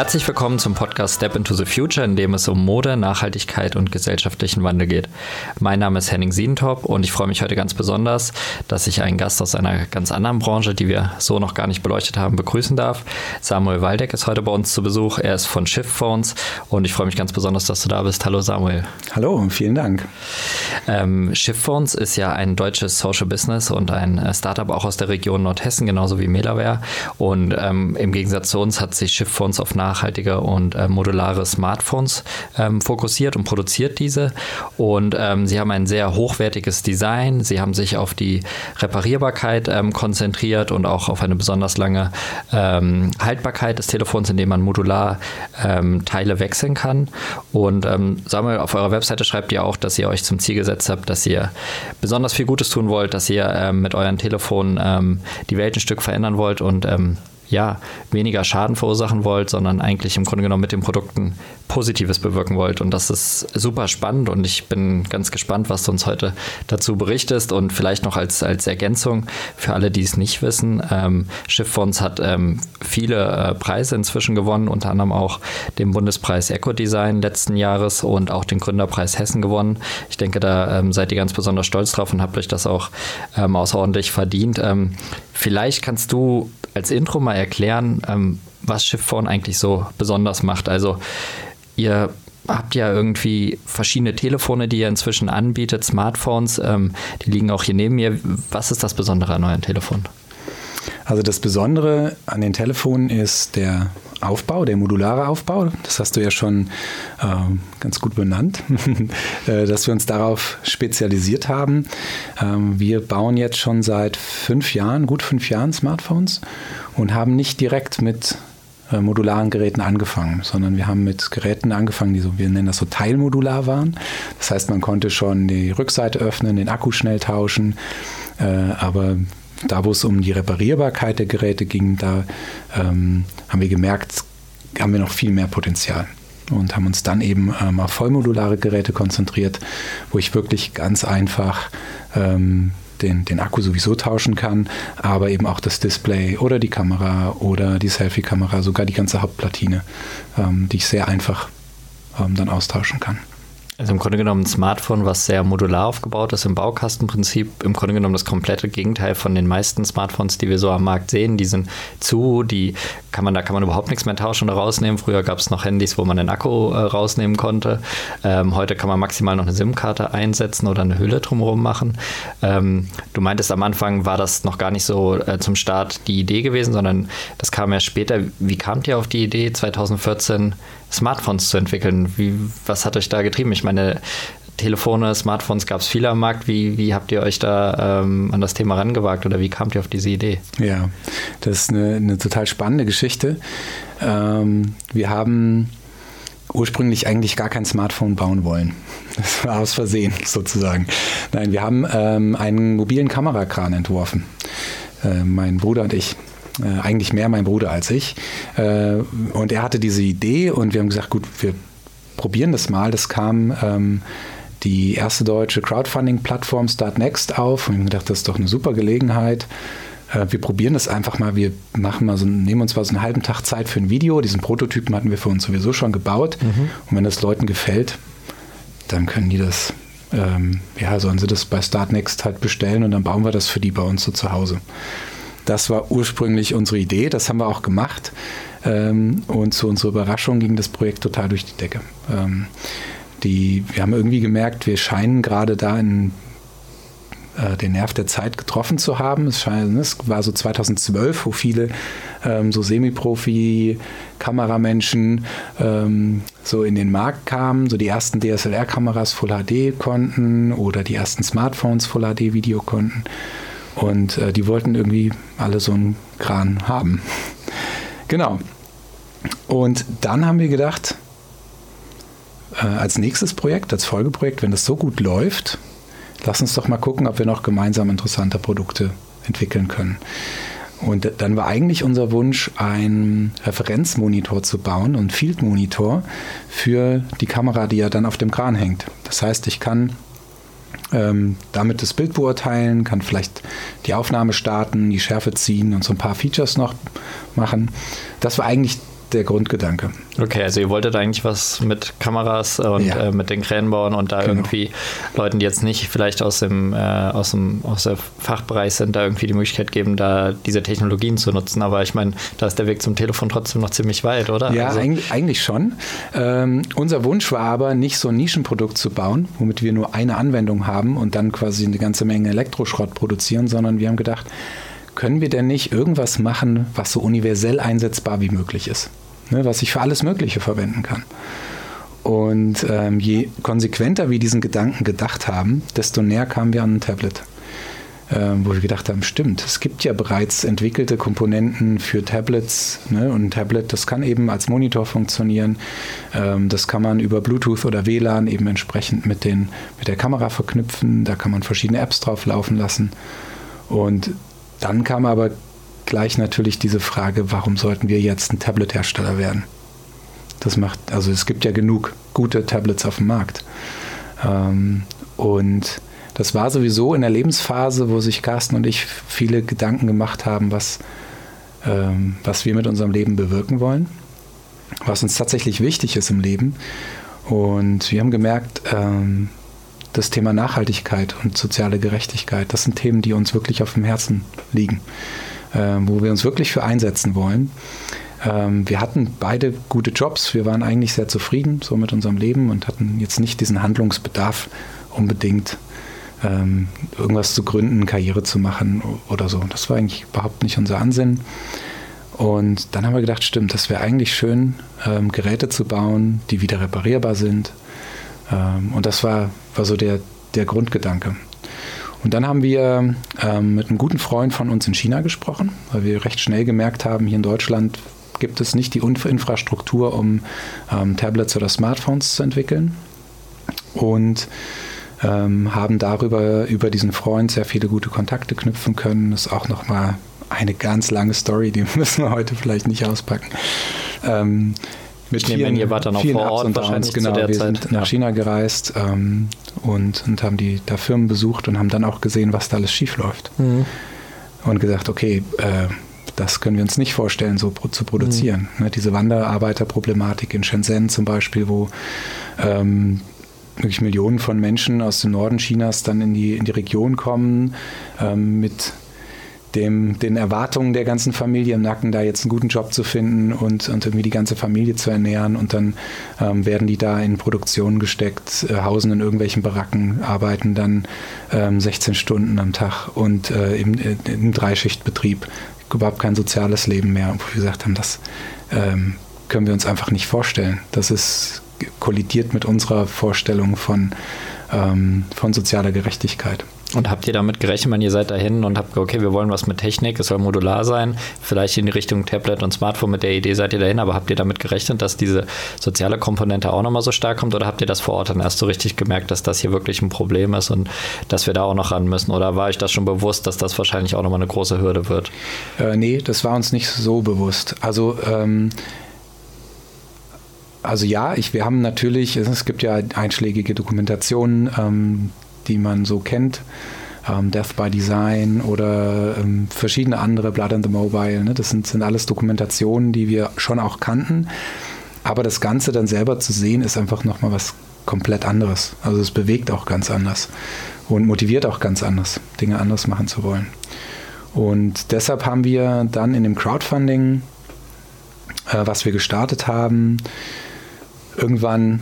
Herzlich willkommen zum Podcast Step into the Future, in dem es um Mode, Nachhaltigkeit und gesellschaftlichen Wandel geht. Mein Name ist Henning Siedentop und ich freue mich heute ganz besonders, dass ich einen Gast aus einer ganz anderen Branche, die wir so noch gar nicht beleuchtet haben, begrüßen darf. Samuel Waldeck ist heute bei uns zu Besuch. Er ist von Shift Phones und ich freue mich ganz besonders, dass du da bist. Hallo Samuel. Hallo und vielen Dank. Ähm, Shift Phones ist ja ein deutsches Social Business und ein äh, Startup auch aus der Region Nordhessen, genauso wie Melaware. Und ähm, im Gegensatz zu uns hat sich Shift Phones auf nachhaltige und äh, modulare Smartphones ähm, fokussiert und produziert diese. Und ähm, sie haben ein sehr hochwertiges Design. Sie haben sich auf die Reparierbarkeit ähm, konzentriert und auch auf eine besonders lange ähm, Haltbarkeit des Telefons, indem man modular ähm, Teile wechseln kann. Und ähm, Samuel, auf eurer Webseite schreibt ihr auch, dass ihr euch zum Ziel gesetzt habt, dass ihr besonders viel Gutes tun wollt, dass ihr mit euren Telefonen die Welt ein Stück verändern wollt und ja, weniger Schaden verursachen wollt, sondern eigentlich im Grunde genommen mit den Produkten Positives bewirken wollt. Und das ist super spannend und ich bin ganz gespannt, was du uns heute dazu berichtest. Und vielleicht noch als, als Ergänzung für alle, die es nicht wissen, ähm, Schifffonds hat ähm, viele äh, Preise inzwischen gewonnen, unter anderem auch den Bundespreis Eco-Design letzten Jahres und auch den Gründerpreis Hessen gewonnen. Ich denke, da ähm, seid ihr ganz besonders stolz drauf und habt euch das auch ähm, außerordentlich verdient. Ähm, vielleicht kannst du als Intro mal erklären, ähm, was Shiftphone eigentlich so besonders macht. Also ihr habt ja irgendwie verschiedene Telefone, die ihr inzwischen anbietet, Smartphones, ähm, die liegen auch hier neben mir. Was ist das Besondere an euren Telefonen? Also das Besondere an den Telefonen ist der Aufbau, der modulare Aufbau. Das hast du ja schon äh, ganz gut benannt, äh, dass wir uns darauf spezialisiert haben. Ähm, wir bauen jetzt schon seit fünf Jahren, gut fünf Jahren Smartphones und haben nicht direkt mit äh, modularen Geräten angefangen, sondern wir haben mit Geräten angefangen, die so, wir nennen das so teilmodular waren. Das heißt, man konnte schon die Rückseite öffnen, den Akku schnell tauschen, äh, aber da, wo es um die Reparierbarkeit der Geräte ging, da ähm, haben wir gemerkt, haben wir noch viel mehr Potenzial und haben uns dann eben ähm, auf vollmodulare Geräte konzentriert, wo ich wirklich ganz einfach ähm, den, den Akku sowieso tauschen kann, aber eben auch das Display oder die Kamera oder die Selfie-Kamera, sogar die ganze Hauptplatine, ähm, die ich sehr einfach ähm, dann austauschen kann. Also im Grunde genommen ein Smartphone, was sehr modular aufgebaut ist im Baukastenprinzip. Im Grunde genommen das komplette Gegenteil von den meisten Smartphones, die wir so am Markt sehen. Die sind zu, die kann man, da kann man überhaupt nichts mehr tauschen oder rausnehmen. Früher gab es noch Handys, wo man den Akku äh, rausnehmen konnte. Ähm, heute kann man maximal noch eine SIM-Karte einsetzen oder eine Hülle drumherum machen. Ähm, du meintest am Anfang war das noch gar nicht so äh, zum Start die Idee gewesen, sondern das kam ja später. Wie kamt ihr auf die Idee 2014? Smartphones zu entwickeln. Wie, was hat euch da getrieben? Ich meine, Telefone, Smartphones gab es viele am Markt. Wie, wie habt ihr euch da ähm, an das Thema rangewagt oder wie kamt ihr auf diese Idee? Ja, das ist eine, eine total spannende Geschichte. Ähm, wir haben ursprünglich eigentlich gar kein Smartphone bauen wollen. Das war aus Versehen sozusagen. Nein, wir haben ähm, einen mobilen Kamerakran entworfen. Äh, mein Bruder und ich. Äh, eigentlich mehr mein Bruder als ich. Äh, und er hatte diese Idee und wir haben gesagt, gut, wir probieren das mal. Das kam ähm, die erste deutsche Crowdfunding-Plattform Startnext auf und wir haben gedacht, das ist doch eine super Gelegenheit. Äh, wir probieren das einfach mal. Wir machen mal so, nehmen uns mal so einen halben Tag Zeit für ein Video. Diesen Prototypen hatten wir für uns sowieso schon gebaut. Mhm. Und wenn das Leuten gefällt, dann können die das, ähm, ja, sollen sie das bei Startnext halt bestellen und dann bauen wir das für die bei uns so zu Hause. Das war ursprünglich unsere Idee, das haben wir auch gemacht. Ähm, und zu unserer Überraschung ging das Projekt total durch die Decke. Ähm, die, wir haben irgendwie gemerkt, wir scheinen gerade da in äh, den Nerv der Zeit getroffen zu haben. Es, es war so 2012, wo viele ähm, so Semi-Profi-Kameramenschen ähm, so in den Markt kamen, so die ersten DSLR-Kameras Full HD konnten oder die ersten Smartphones Full HD-Video konnten. Und äh, die wollten irgendwie alle so einen Kran haben. genau. Und dann haben wir gedacht, äh, als nächstes Projekt, als Folgeprojekt, wenn das so gut läuft, lass uns doch mal gucken, ob wir noch gemeinsam interessante Produkte entwickeln können. Und dann war eigentlich unser Wunsch, einen Referenzmonitor zu bauen und Field Monitor für die Kamera, die ja dann auf dem Kran hängt. Das heißt, ich kann ähm, damit das Bild beurteilen, kann vielleicht die Aufnahme starten, die Schärfe ziehen und so ein paar Features noch machen. Das war eigentlich der Grundgedanke. Okay, also ihr wolltet eigentlich was mit Kameras und ja. äh, mit den Kränen bauen und da genau. irgendwie Leuten, die jetzt nicht vielleicht aus dem, äh, aus dem aus der Fachbereich sind, da irgendwie die Möglichkeit geben, da diese Technologien zu nutzen. Aber ich meine, da ist der Weg zum Telefon trotzdem noch ziemlich weit, oder? Ja, also eigentlich, eigentlich schon. Ähm, unser Wunsch war aber, nicht so ein Nischenprodukt zu bauen, womit wir nur eine Anwendung haben und dann quasi eine ganze Menge Elektroschrott produzieren, sondern wir haben gedacht, können wir denn nicht irgendwas machen, was so universell einsetzbar wie möglich ist? Ne, was ich für alles Mögliche verwenden kann. Und ähm, je konsequenter wir diesen Gedanken gedacht haben, desto näher kamen wir an ein Tablet. Ähm, wo wir gedacht haben, stimmt, es gibt ja bereits entwickelte Komponenten für Tablets. Ne? Und ein Tablet, das kann eben als Monitor funktionieren. Ähm, das kann man über Bluetooth oder WLAN eben entsprechend mit, den, mit der Kamera verknüpfen. Da kann man verschiedene Apps drauf laufen lassen. Und dann kam aber gleich natürlich diese Frage, warum sollten wir jetzt ein Tablet-Hersteller werden? Das macht, also es gibt ja genug gute Tablets auf dem Markt. Ähm, und das war sowieso in der Lebensphase, wo sich Carsten und ich viele Gedanken gemacht haben, was, ähm, was wir mit unserem Leben bewirken wollen, was uns tatsächlich wichtig ist im Leben. Und wir haben gemerkt, ähm, das Thema Nachhaltigkeit und soziale Gerechtigkeit, das sind Themen, die uns wirklich auf dem Herzen liegen, wo wir uns wirklich für einsetzen wollen. Ähm, wir hatten beide gute Jobs, wir waren eigentlich sehr zufrieden so mit unserem Leben und hatten jetzt nicht diesen Handlungsbedarf unbedingt ähm, irgendwas zu gründen, Karriere zu machen oder so. Das war eigentlich überhaupt nicht unser Ansinnen. Und dann haben wir gedacht, stimmt, das wäre eigentlich schön, ähm, Geräte zu bauen, die wieder reparierbar sind, ähm, und das war, war so der, der Grundgedanke. Und dann haben wir ähm, mit einem guten Freund von uns in China gesprochen, weil wir recht schnell gemerkt haben, hier in Deutschland gibt es nicht die Infrastruktur, um ähm, Tablets oder Smartphones zu entwickeln. Und ähm, haben darüber, über diesen Freund sehr viele gute Kontakte knüpfen können. Das ist auch nochmal eine ganz lange Story, die müssen wir heute vielleicht nicht auspacken. Ähm, mit vielen, ihr wart dann auch vor Ort wahrscheinlich genau, wir Zeit. sind nach China gereist ähm, und, und haben die da Firmen besucht und haben dann auch gesehen, was da alles schief läuft. Mhm. Und gesagt, okay, äh, das können wir uns nicht vorstellen, so zu produzieren. Mhm. Ne, diese Wanderarbeiterproblematik in Shenzhen zum Beispiel, wo ähm, wirklich Millionen von Menschen aus dem Norden Chinas dann in die, in die Region kommen ähm, mit dem, den Erwartungen der ganzen Familie im Nacken, da jetzt einen guten Job zu finden und, und irgendwie die ganze Familie zu ernähren. Und dann ähm, werden die da in Produktion gesteckt, äh, hausen in irgendwelchen Baracken, arbeiten dann ähm, 16 Stunden am Tag und äh, im, äh, im Dreischichtbetrieb. Überhaupt kein soziales Leben mehr. Und wo wir gesagt haben, das ähm, können wir uns einfach nicht vorstellen. Das ist kollidiert mit unserer Vorstellung von, ähm, von sozialer Gerechtigkeit. Und habt ihr damit gerechnet, wenn ihr seid dahin und habt, okay, wir wollen was mit Technik, es soll modular sein, vielleicht in die Richtung Tablet und Smartphone, mit der Idee seid ihr dahin, aber habt ihr damit gerechnet, dass diese soziale Komponente auch nochmal so stark kommt oder habt ihr das vor Ort dann erst so richtig gemerkt, dass das hier wirklich ein Problem ist und dass wir da auch noch ran müssen? Oder war euch das schon bewusst, dass das wahrscheinlich auch nochmal eine große Hürde wird? Äh, nee, das war uns nicht so bewusst. Also, ähm, also ja, ich, wir haben natürlich, es gibt ja einschlägige Dokumentationen, ähm, die man so kennt. Ähm, Death by Design oder ähm, verschiedene andere, Blood and the Mobile. Ne? Das sind, sind alles Dokumentationen, die wir schon auch kannten. Aber das Ganze dann selber zu sehen, ist einfach nochmal was komplett anderes. Also es bewegt auch ganz anders und motiviert auch ganz anders, Dinge anders machen zu wollen. Und deshalb haben wir dann in dem Crowdfunding, äh, was wir gestartet haben, irgendwann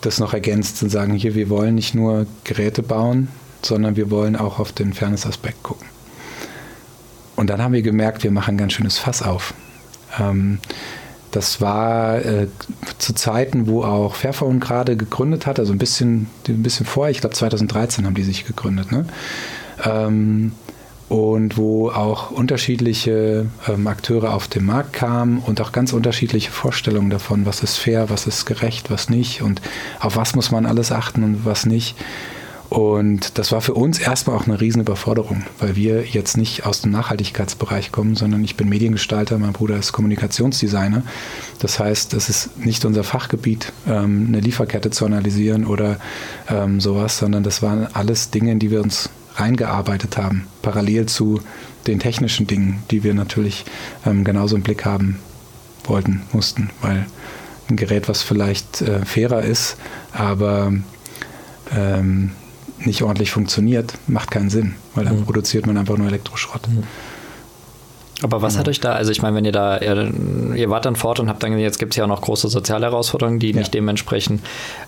das noch ergänzt und sagen, hier, wir wollen nicht nur Geräte bauen, sondern wir wollen auch auf den Fairness-Aspekt gucken. Und dann haben wir gemerkt, wir machen ein ganz schönes Fass auf. Ähm, das war äh, zu Zeiten, wo auch Fairphone gerade gegründet hat, also ein bisschen, ein bisschen vorher, ich glaube 2013 haben die sich gegründet. Ne? Ähm, und wo auch unterschiedliche ähm, Akteure auf den Markt kamen und auch ganz unterschiedliche Vorstellungen davon, was ist fair, was ist gerecht, was nicht und auf was muss man alles achten und was nicht. Und das war für uns erstmal auch eine Riesenüberforderung, weil wir jetzt nicht aus dem Nachhaltigkeitsbereich kommen, sondern ich bin Mediengestalter, mein Bruder ist Kommunikationsdesigner. Das heißt, es ist nicht unser Fachgebiet, ähm, eine Lieferkette zu analysieren oder ähm, sowas, sondern das waren alles Dinge, in die wir uns reingearbeitet haben, parallel zu den technischen Dingen, die wir natürlich ähm, genauso im Blick haben wollten, mussten, weil ein Gerät, was vielleicht äh, fairer ist, aber ähm, nicht ordentlich funktioniert, macht keinen Sinn, weil dann mhm. produziert man einfach nur Elektroschrott. Mhm. Aber was genau. hat euch da, also ich meine, wenn ihr da, ihr, ihr wart dann fort und habt dann, jetzt gibt es ja auch noch große soziale Herausforderungen, die ja. nicht dementsprechend,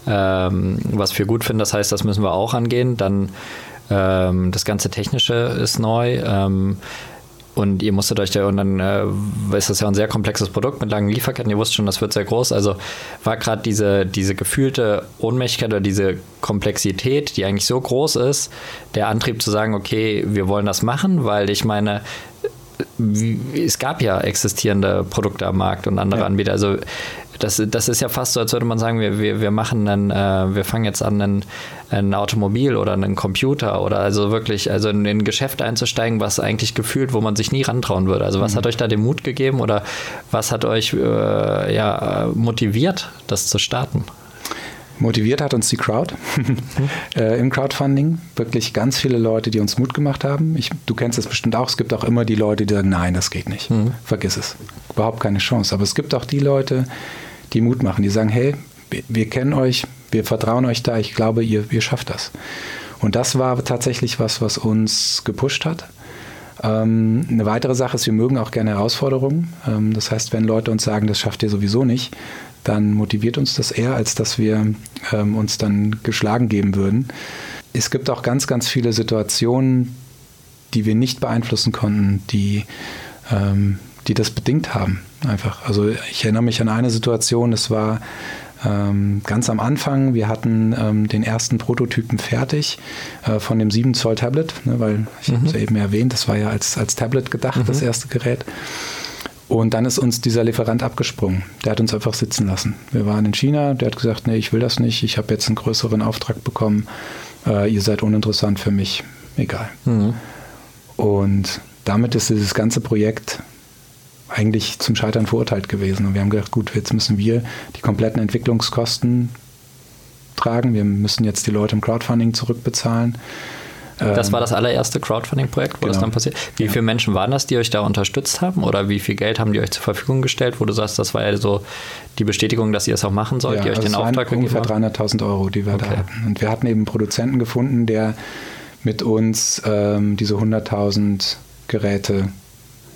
ähm, was wir gut finden, das heißt, das müssen wir auch angehen. Dann ähm, das ganze Technische ist neu. Ähm, und ihr musstet euch ja, und dann äh, ist das ja ein sehr komplexes Produkt mit langen Lieferketten. Ihr wusstet schon, das wird sehr groß. Also war gerade diese, diese gefühlte Ohnmächtigkeit oder diese Komplexität, die eigentlich so groß ist, der Antrieb zu sagen, okay, wir wollen das machen, weil ich meine, es gab ja existierende Produkte am Markt und andere ja. Anbieter. Also das, das ist ja fast so, als würde man sagen, wir, wir, wir machen einen, äh, wir fangen jetzt an, ein, ein Automobil oder einen Computer oder also wirklich, also in ein Geschäft einzusteigen, was eigentlich gefühlt, wo man sich nie rantrauen würde. Also was mhm. hat euch da den Mut gegeben oder was hat euch äh, ja, motiviert, das zu starten? Motiviert hat uns die Crowd äh, im Crowdfunding. Wirklich ganz viele Leute, die uns Mut gemacht haben. Ich, du kennst es bestimmt auch. Es gibt auch immer die Leute, die sagen, nein, das geht nicht. Mhm. Vergiss es. Überhaupt keine Chance. Aber es gibt auch die Leute, die Mut machen, die sagen, hey, wir, wir kennen euch, wir vertrauen euch da, ich glaube, ihr, ihr schafft das. Und das war tatsächlich was, was uns gepusht hat. Ähm, eine weitere Sache ist, wir mögen auch gerne Herausforderungen. Ähm, das heißt, wenn Leute uns sagen, das schafft ihr sowieso nicht, dann motiviert uns das eher, als dass wir ähm, uns dann geschlagen geben würden. Es gibt auch ganz, ganz viele Situationen, die wir nicht beeinflussen konnten, die, ähm, die das bedingt haben. Einfach. Also ich erinnere mich an eine Situation, es war ähm, ganz am Anfang, wir hatten ähm, den ersten Prototypen fertig äh, von dem 7 Zoll Tablet, ne, weil ich mhm. habe es ja eben erwähnt, das war ja als, als Tablet gedacht, mhm. das erste Gerät. Und dann ist uns dieser Lieferant abgesprungen. Der hat uns einfach sitzen lassen. Wir waren in China, der hat gesagt, nee, ich will das nicht, ich habe jetzt einen größeren Auftrag bekommen, äh, ihr seid uninteressant für mich, egal. Mhm. Und damit ist dieses ganze Projekt eigentlich zum Scheitern verurteilt gewesen. Und wir haben gedacht, gut, jetzt müssen wir die kompletten Entwicklungskosten tragen. Wir müssen jetzt die Leute im Crowdfunding zurückbezahlen. Das war das allererste Crowdfunding-Projekt, wo genau. das dann passiert. Wie ja. viele Menschen waren das, die euch da unterstützt haben? Oder wie viel Geld haben die euch zur Verfügung gestellt, wo du sagst, das war ja so die Bestätigung, dass ihr es auch machen sollt, ja, die euch also den Auftrag gegeben haben? Ungefähr 300.000 Euro, die wir okay. da hatten. Und wir hatten eben einen Produzenten gefunden, der mit uns ähm, diese 100.000 Geräte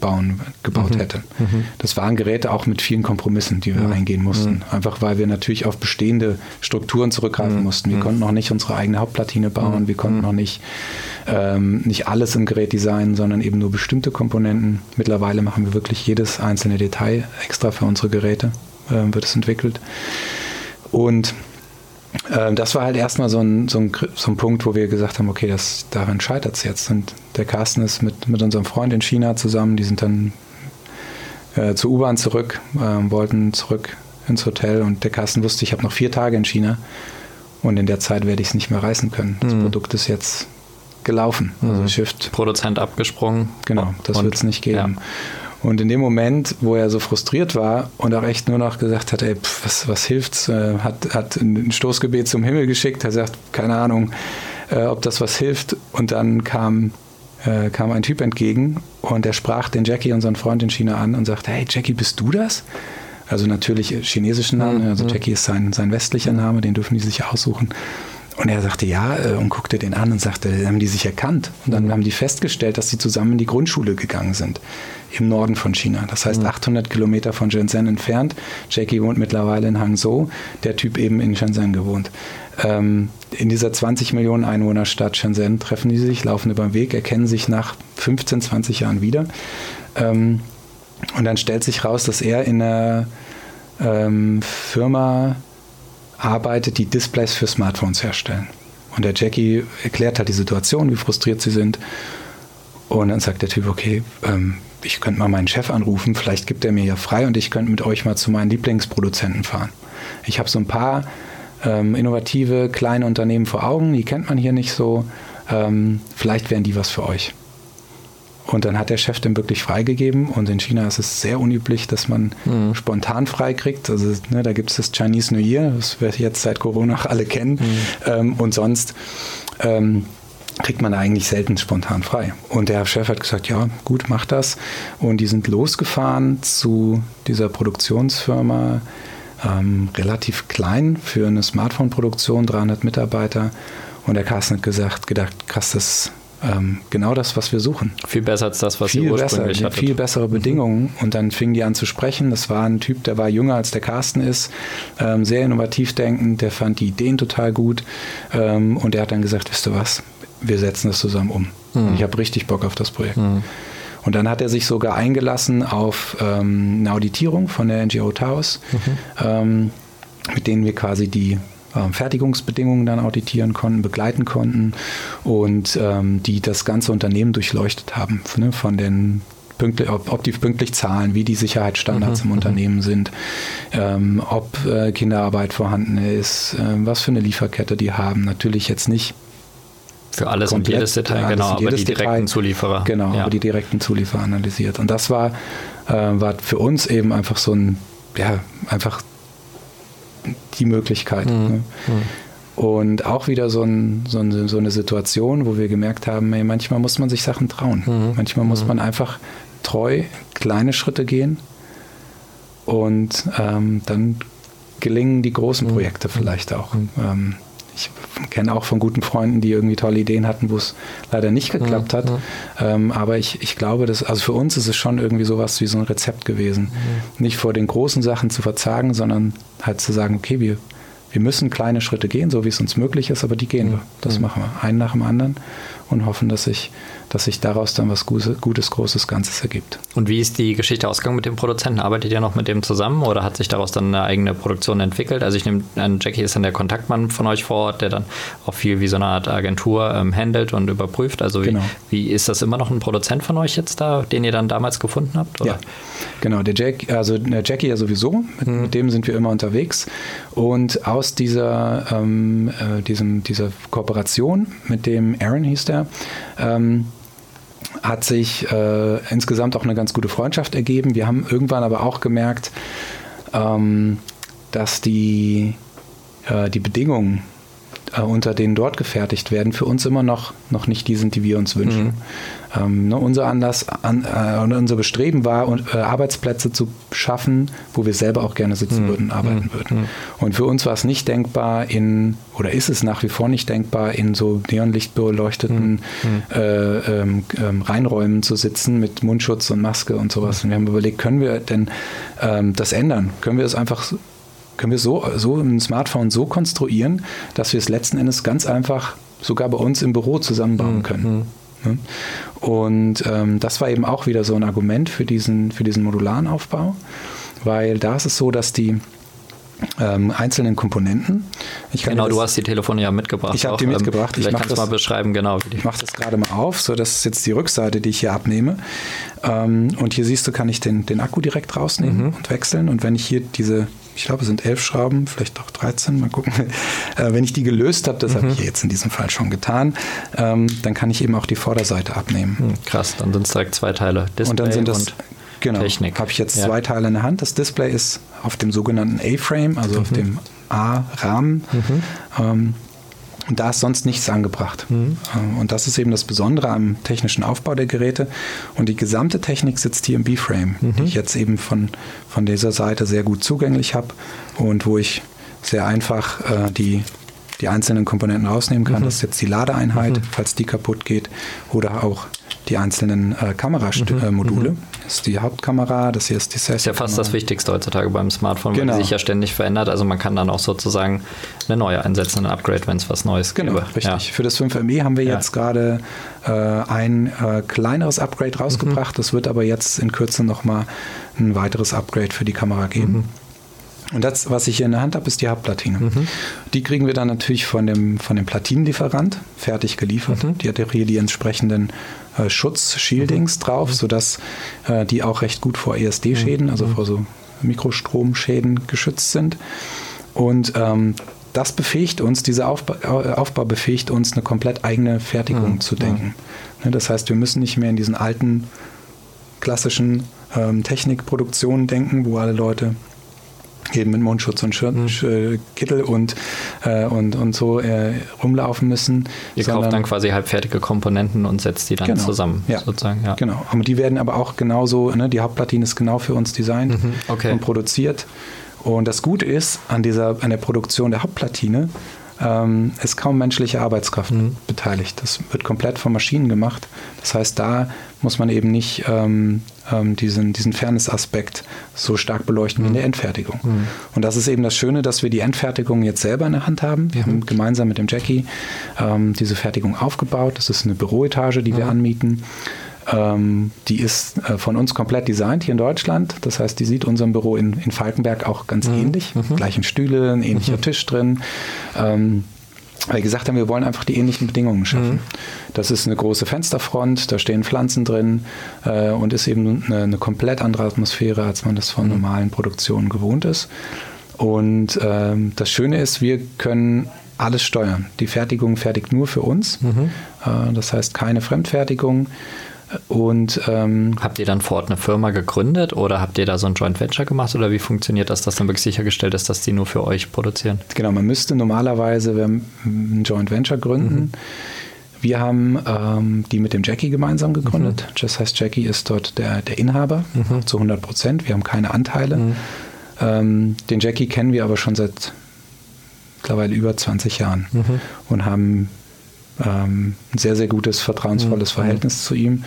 bauen, gebaut mhm. hätte. Mhm. Das waren Geräte auch mit vielen Kompromissen, die wir mhm. eingehen mussten. Mhm. Einfach weil wir natürlich auf bestehende Strukturen zurückgreifen mhm. mussten. Wir konnten noch nicht unsere eigene Hauptplatine bauen, wir konnten noch nicht, ähm, nicht alles im Gerät designen, sondern eben nur bestimmte Komponenten. Mittlerweile machen wir wirklich jedes einzelne Detail extra für unsere Geräte, äh, wird es entwickelt. Und das war halt erstmal so ein, so, ein, so ein Punkt, wo wir gesagt haben, okay, das, daran scheitert es jetzt. Und der Carsten ist mit, mit unserem Freund in China zusammen, die sind dann äh, zur U-Bahn zurück, äh, wollten zurück ins Hotel und der Carsten wusste, ich habe noch vier Tage in China und in der Zeit werde ich es nicht mehr reißen können. Das mhm. Produkt ist jetzt gelaufen. Also mhm. Shift. Produzent abgesprungen. Genau, das wird es nicht geben. Ja. Und in dem Moment, wo er so frustriert war und auch echt nur noch gesagt hat, ey, pff, was, was hilft's, äh, hat, hat ein Stoßgebet zum Himmel geschickt, er sagt, keine Ahnung, äh, ob das was hilft. Und dann kam, äh, kam ein Typ entgegen und er sprach den Jackie, unseren Freund in China, an und sagte, hey Jackie, bist du das? Also natürlich chinesischen Namen, mhm. also Jackie ist sein, sein westlicher Name, den dürfen die sich aussuchen. Und er sagte ja äh, und guckte den an und sagte, haben die sich erkannt? Und dann mhm. haben die festgestellt, dass sie zusammen in die Grundschule gegangen sind im Norden von China. Das heißt mhm. 800 Kilometer von Shenzhen entfernt. Jackie wohnt mittlerweile in Hangzhou, der Typ eben in Shenzhen gewohnt. Ähm, in dieser 20 Millionen Einwohnerstadt Shenzhen treffen die sich, laufen über den Weg, erkennen sich nach 15, 20 Jahren wieder. Ähm, und dann stellt sich raus, dass er in einer ähm, Firma arbeitet, die Displays für Smartphones herstellen. Und der Jackie erklärt halt die Situation, wie frustriert sie sind. Und dann sagt der Typ, okay, ähm, ich könnte mal meinen Chef anrufen, vielleicht gibt er mir ja frei und ich könnte mit euch mal zu meinen Lieblingsproduzenten fahren. Ich habe so ein paar ähm, innovative kleine Unternehmen vor Augen, die kennt man hier nicht so. Ähm, vielleicht wären die was für euch. Und dann hat der Chef den wirklich freigegeben. Und in China ist es sehr unüblich, dass man mhm. spontan freikriegt. Also ne, da gibt es das Chinese New Year, das wir jetzt seit Corona alle kennen. Mhm. Ähm, und sonst ähm, kriegt man eigentlich selten spontan frei. Und der Chef hat gesagt, ja, gut, mach das. Und die sind losgefahren zu dieser Produktionsfirma, ähm, relativ klein für eine Smartphone-Produktion, 300 Mitarbeiter. Und der Carsten hat gesagt, gedacht, krass, das ähm, genau das, was wir suchen. Viel besser als das, was viel ihr ursprünglich besser, Viel bessere mhm. Bedingungen. Und dann fingen die an zu sprechen. Das war ein Typ, der war jünger als der Carsten ist, ähm, sehr innovativ denkend, der fand die Ideen total gut. Ähm, und der hat dann gesagt, wisst ihr was, wir setzen das zusammen um. Mhm. ich habe richtig Bock auf das Projekt. Mhm. Und dann hat er sich sogar eingelassen auf ähm, eine Auditierung von der NGO Taos, mhm. ähm, mit denen wir quasi die Fertigungsbedingungen dann auditieren konnten, begleiten konnten und ähm, die das ganze Unternehmen durchleuchtet haben, ne, von den pünktlich, ob, ob, die pünktlich zahlen, wie die Sicherheitsstandards mhm, im mhm. Unternehmen sind, ähm, ob äh, Kinderarbeit vorhanden ist, äh, was für eine Lieferkette die haben. Natürlich jetzt nicht für alles komplett, und jedes Detail, genau, aber die direkten Detail, Zulieferer. Genau, ja. aber die direkten Zulieferer analysiert. Und das war, äh, war für uns eben einfach so ein, ja, einfach die Möglichkeit. Mhm. Ne? Und auch wieder so, ein, so, eine, so, eine, Situation, wo wir gemerkt haben, ey, manchmal muss man sich Sachen trauen. Mhm. Manchmal muss mhm. man einfach treu kleine Schritte gehen und ähm, dann gelingen die großen mhm. Projekte vielleicht auch. Mhm. Ähm, ich kenne auch von guten Freunden, die irgendwie tolle Ideen hatten, wo es leider nicht geklappt hat. Mhm. Ähm, aber ich, ich glaube, dass, also für uns ist es schon irgendwie sowas wie so ein Rezept gewesen. Mhm. Nicht vor den großen Sachen zu verzagen, sondern halt zu sagen, okay, wir, wir müssen kleine Schritte gehen, so wie es uns möglich ist, aber die gehen wir. Das machen wir. Einen nach dem anderen und hoffen, dass sich dass sich daraus dann was Gutes, Großes, Ganzes ergibt. Und wie ist die Geschichte ausgegangen mit dem Produzenten? Arbeitet ihr noch mit dem zusammen oder hat sich daraus dann eine eigene Produktion entwickelt? Also ich nehme an, Jackie ist dann der Kontaktmann von euch vor Ort, der dann auch viel wie so eine Art Agentur ähm, handelt und überprüft. Also wie, genau. wie ist das immer noch ein Produzent von euch jetzt da, den ihr dann damals gefunden habt? Oder? Ja, genau. Der Jack, also der Jackie ja sowieso, mit, hm. mit dem sind wir immer unterwegs. Und aus dieser, ähm, äh, diesem, dieser Kooperation mit dem Aaron hieß der, ähm, hat sich äh, insgesamt auch eine ganz gute Freundschaft ergeben. Wir haben irgendwann aber auch gemerkt, ähm, dass die, äh, die Bedingungen, äh, unter denen dort gefertigt werden, für uns immer noch, noch nicht die sind, die wir uns wünschen. Mhm. Ähm, ne, unser Anlass, an, äh, unser Bestreben war, äh, Arbeitsplätze zu schaffen, wo wir selber auch gerne sitzen mhm. würden, arbeiten mhm. würden. Mhm. Und für uns war es nicht denkbar in, oder ist es nach wie vor nicht denkbar, in so neonlichtbeleuchteten mhm. äh, ähm, ähm, Reinräumen zu sitzen mit Mundschutz und Maske und sowas. Und wir haben überlegt, können wir denn ähm, das ändern? Können wir es einfach können wir so, so ein Smartphone so konstruieren, dass wir es letzten Endes ganz einfach sogar bei uns im Büro zusammenbauen mhm. können. Mhm. Und ähm, das war eben auch wieder so ein Argument für diesen, für diesen modularen Aufbau, weil da ist es so, dass die ähm, einzelnen Komponenten. genau, du hast die Telefone ja mitgebracht. Ich habe die ähm, mitgebracht. Vielleicht ich kannst du mal beschreiben, genau. Ich mache das gerade mal auf. So, das ist jetzt die Rückseite, die ich hier abnehme. Ähm, und hier siehst du, kann ich den, den Akku direkt rausnehmen mhm. und wechseln. Und wenn ich hier diese ich glaube, es sind elf Schrauben, vielleicht auch 13, mal gucken. Äh, wenn ich die gelöst habe, das mhm. habe ich jetzt in diesem Fall schon getan, ähm, dann kann ich eben auch die Vorderseite abnehmen. Mhm, krass, dann sind es direkt zwei Teile. Display und dann sind das, genau, Technik. habe ich jetzt ja. zwei Teile in der Hand. Das Display ist auf dem sogenannten A-Frame, also mhm. auf dem A-Rahmen. Mhm. Ähm, und da ist sonst nichts angebracht. Mhm. Äh, und das ist eben das Besondere am technischen Aufbau der Geräte. Und die gesamte Technik sitzt hier im B-Frame, mhm. die ich jetzt eben von, von dieser Seite sehr gut zugänglich habe und wo ich sehr einfach äh, die, die einzelnen Komponenten rausnehmen kann. Mhm. Das ist jetzt die Ladeeinheit, mhm. falls die kaputt geht, oder auch die einzelnen äh, Kameramodule. Mhm. Das ist die Hauptkamera, das hier ist die. Das ist ja fast das Wichtigste heutzutage beim Smartphone, genau. weil die sich ja ständig verändert. Also man kann dann auch sozusagen eine neue einsetzen, ein Upgrade, wenn es was Neues gibt. Genau, richtig. Ja. Für das 5ME haben wir ja. jetzt gerade äh, ein äh, kleineres Upgrade rausgebracht. Mhm. Das wird aber jetzt in Kürze nochmal ein weiteres Upgrade für die Kamera geben. Mhm. Und das, was ich hier in der Hand habe, ist die Hauptplatine. Mhm. Die kriegen wir dann natürlich von dem, von dem Platinenlieferant fertig geliefert. Mhm. Die hat hier die entsprechenden äh, Schutz, Shieldings mhm. drauf, sodass äh, die auch recht gut vor ESD-Schäden, also mhm. vor so Mikrostromschäden geschützt sind. Und ähm, das befähigt uns, dieser Aufbau, Aufbau, befähigt uns, eine komplett eigene Fertigung mhm. zu denken. Ne, das heißt, wir müssen nicht mehr in diesen alten klassischen ähm, Technikproduktionen denken, wo alle Leute eben mit Mundschutz und Schir mhm. Kittel und, äh, und, und so äh, rumlaufen müssen. Ihr kauft dann quasi halbfertige Komponenten und setzt die dann genau, zusammen, ja, sozusagen. Ja. Genau. Aber die werden aber auch genauso, ne, die Hauptplatine ist genau für uns designt mhm, okay. und produziert. Und das Gute ist an, dieser, an der Produktion der Hauptplatine, ähm, ist kaum menschliche Arbeitskraft mhm. beteiligt. Das wird komplett von Maschinen gemacht. Das heißt, da muss man eben nicht ähm, ähm, diesen, diesen Fairness-Aspekt so stark beleuchten mhm. wie in der. Endfertigung. Mhm. Und das ist eben das Schöne, dass wir die Endfertigung jetzt selber in der Hand haben. Wir haben mhm. gemeinsam mit dem Jackie ähm, diese Fertigung aufgebaut. Das ist eine Büroetage, die wir mhm. anmieten. Ähm, die ist äh, von uns komplett designt hier in Deutschland. Das heißt, die sieht unserem Büro in, in Falkenberg auch ganz mhm. ähnlich. Mhm. Gleichen Stühle, ein ähnlicher mhm. Tisch drin. Ähm, weil wir gesagt haben, wir wollen einfach die ähnlichen Bedingungen schaffen. Mhm. Das ist eine große Fensterfront, da stehen Pflanzen drin äh, und ist eben eine, eine, komplett andere Atmosphäre, als man das von mhm. normalen Produktionen gewohnt ist. Und ähm, das Schöne ist, wir können alles steuern. Die Fertigung fertigt nur für uns. Mhm. Äh, das heißt keine Fremdfertigung. Und ähm, habt ihr dann vor Ort eine Firma gegründet oder habt ihr da so ein Joint Venture gemacht oder wie funktioniert das, dass dann wirklich sichergestellt ist, dass die nur für euch produzieren? Genau, man müsste normalerweise ein Joint Venture gründen. Mhm. Wir haben ähm, die mit dem Jackie gemeinsam gegründet. Mhm. Das heißt, Jackie ist dort der, der Inhaber mhm. zu 100 Prozent. Wir haben keine Anteile. Mhm. Ähm, den Jackie kennen wir aber schon seit mittlerweile über 20 Jahren mhm. und haben ähm, ein sehr, sehr gutes, vertrauensvolles mhm. Verhältnis zu ihm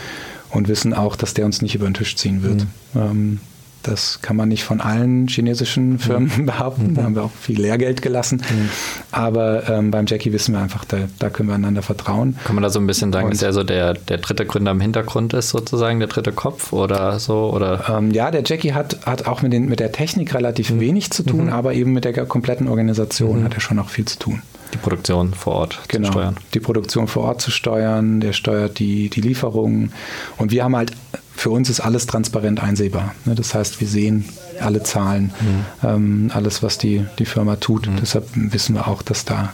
und wissen auch, dass der uns nicht über den Tisch ziehen wird. Mhm. Ähm, das kann man nicht von allen chinesischen Firmen mhm. behaupten. Da mhm. haben wir auch viel Lehrgeld gelassen. Mhm. Aber ähm, beim Jackie wissen wir einfach, da, da, können wir einander vertrauen. Kann man da so ein bisschen sagen, Und, dass er so der, der dritte Gründer im Hintergrund ist, sozusagen, der dritte Kopf oder so? Oder? Ähm, ja, der Jackie hat, hat auch mit, den, mit der Technik relativ mhm. wenig zu tun, mhm. aber eben mit der kompletten Organisation mhm. hat er schon auch viel zu tun. Die Produktion vor Ort genau, zu steuern. Die Produktion vor Ort zu steuern, der steuert die, die Lieferungen. Und wir haben halt, für uns ist alles transparent einsehbar. Ne? Das heißt, wir sehen alle Zahlen, mhm. ähm, alles, was die, die Firma tut. Mhm. Deshalb wissen wir auch, dass da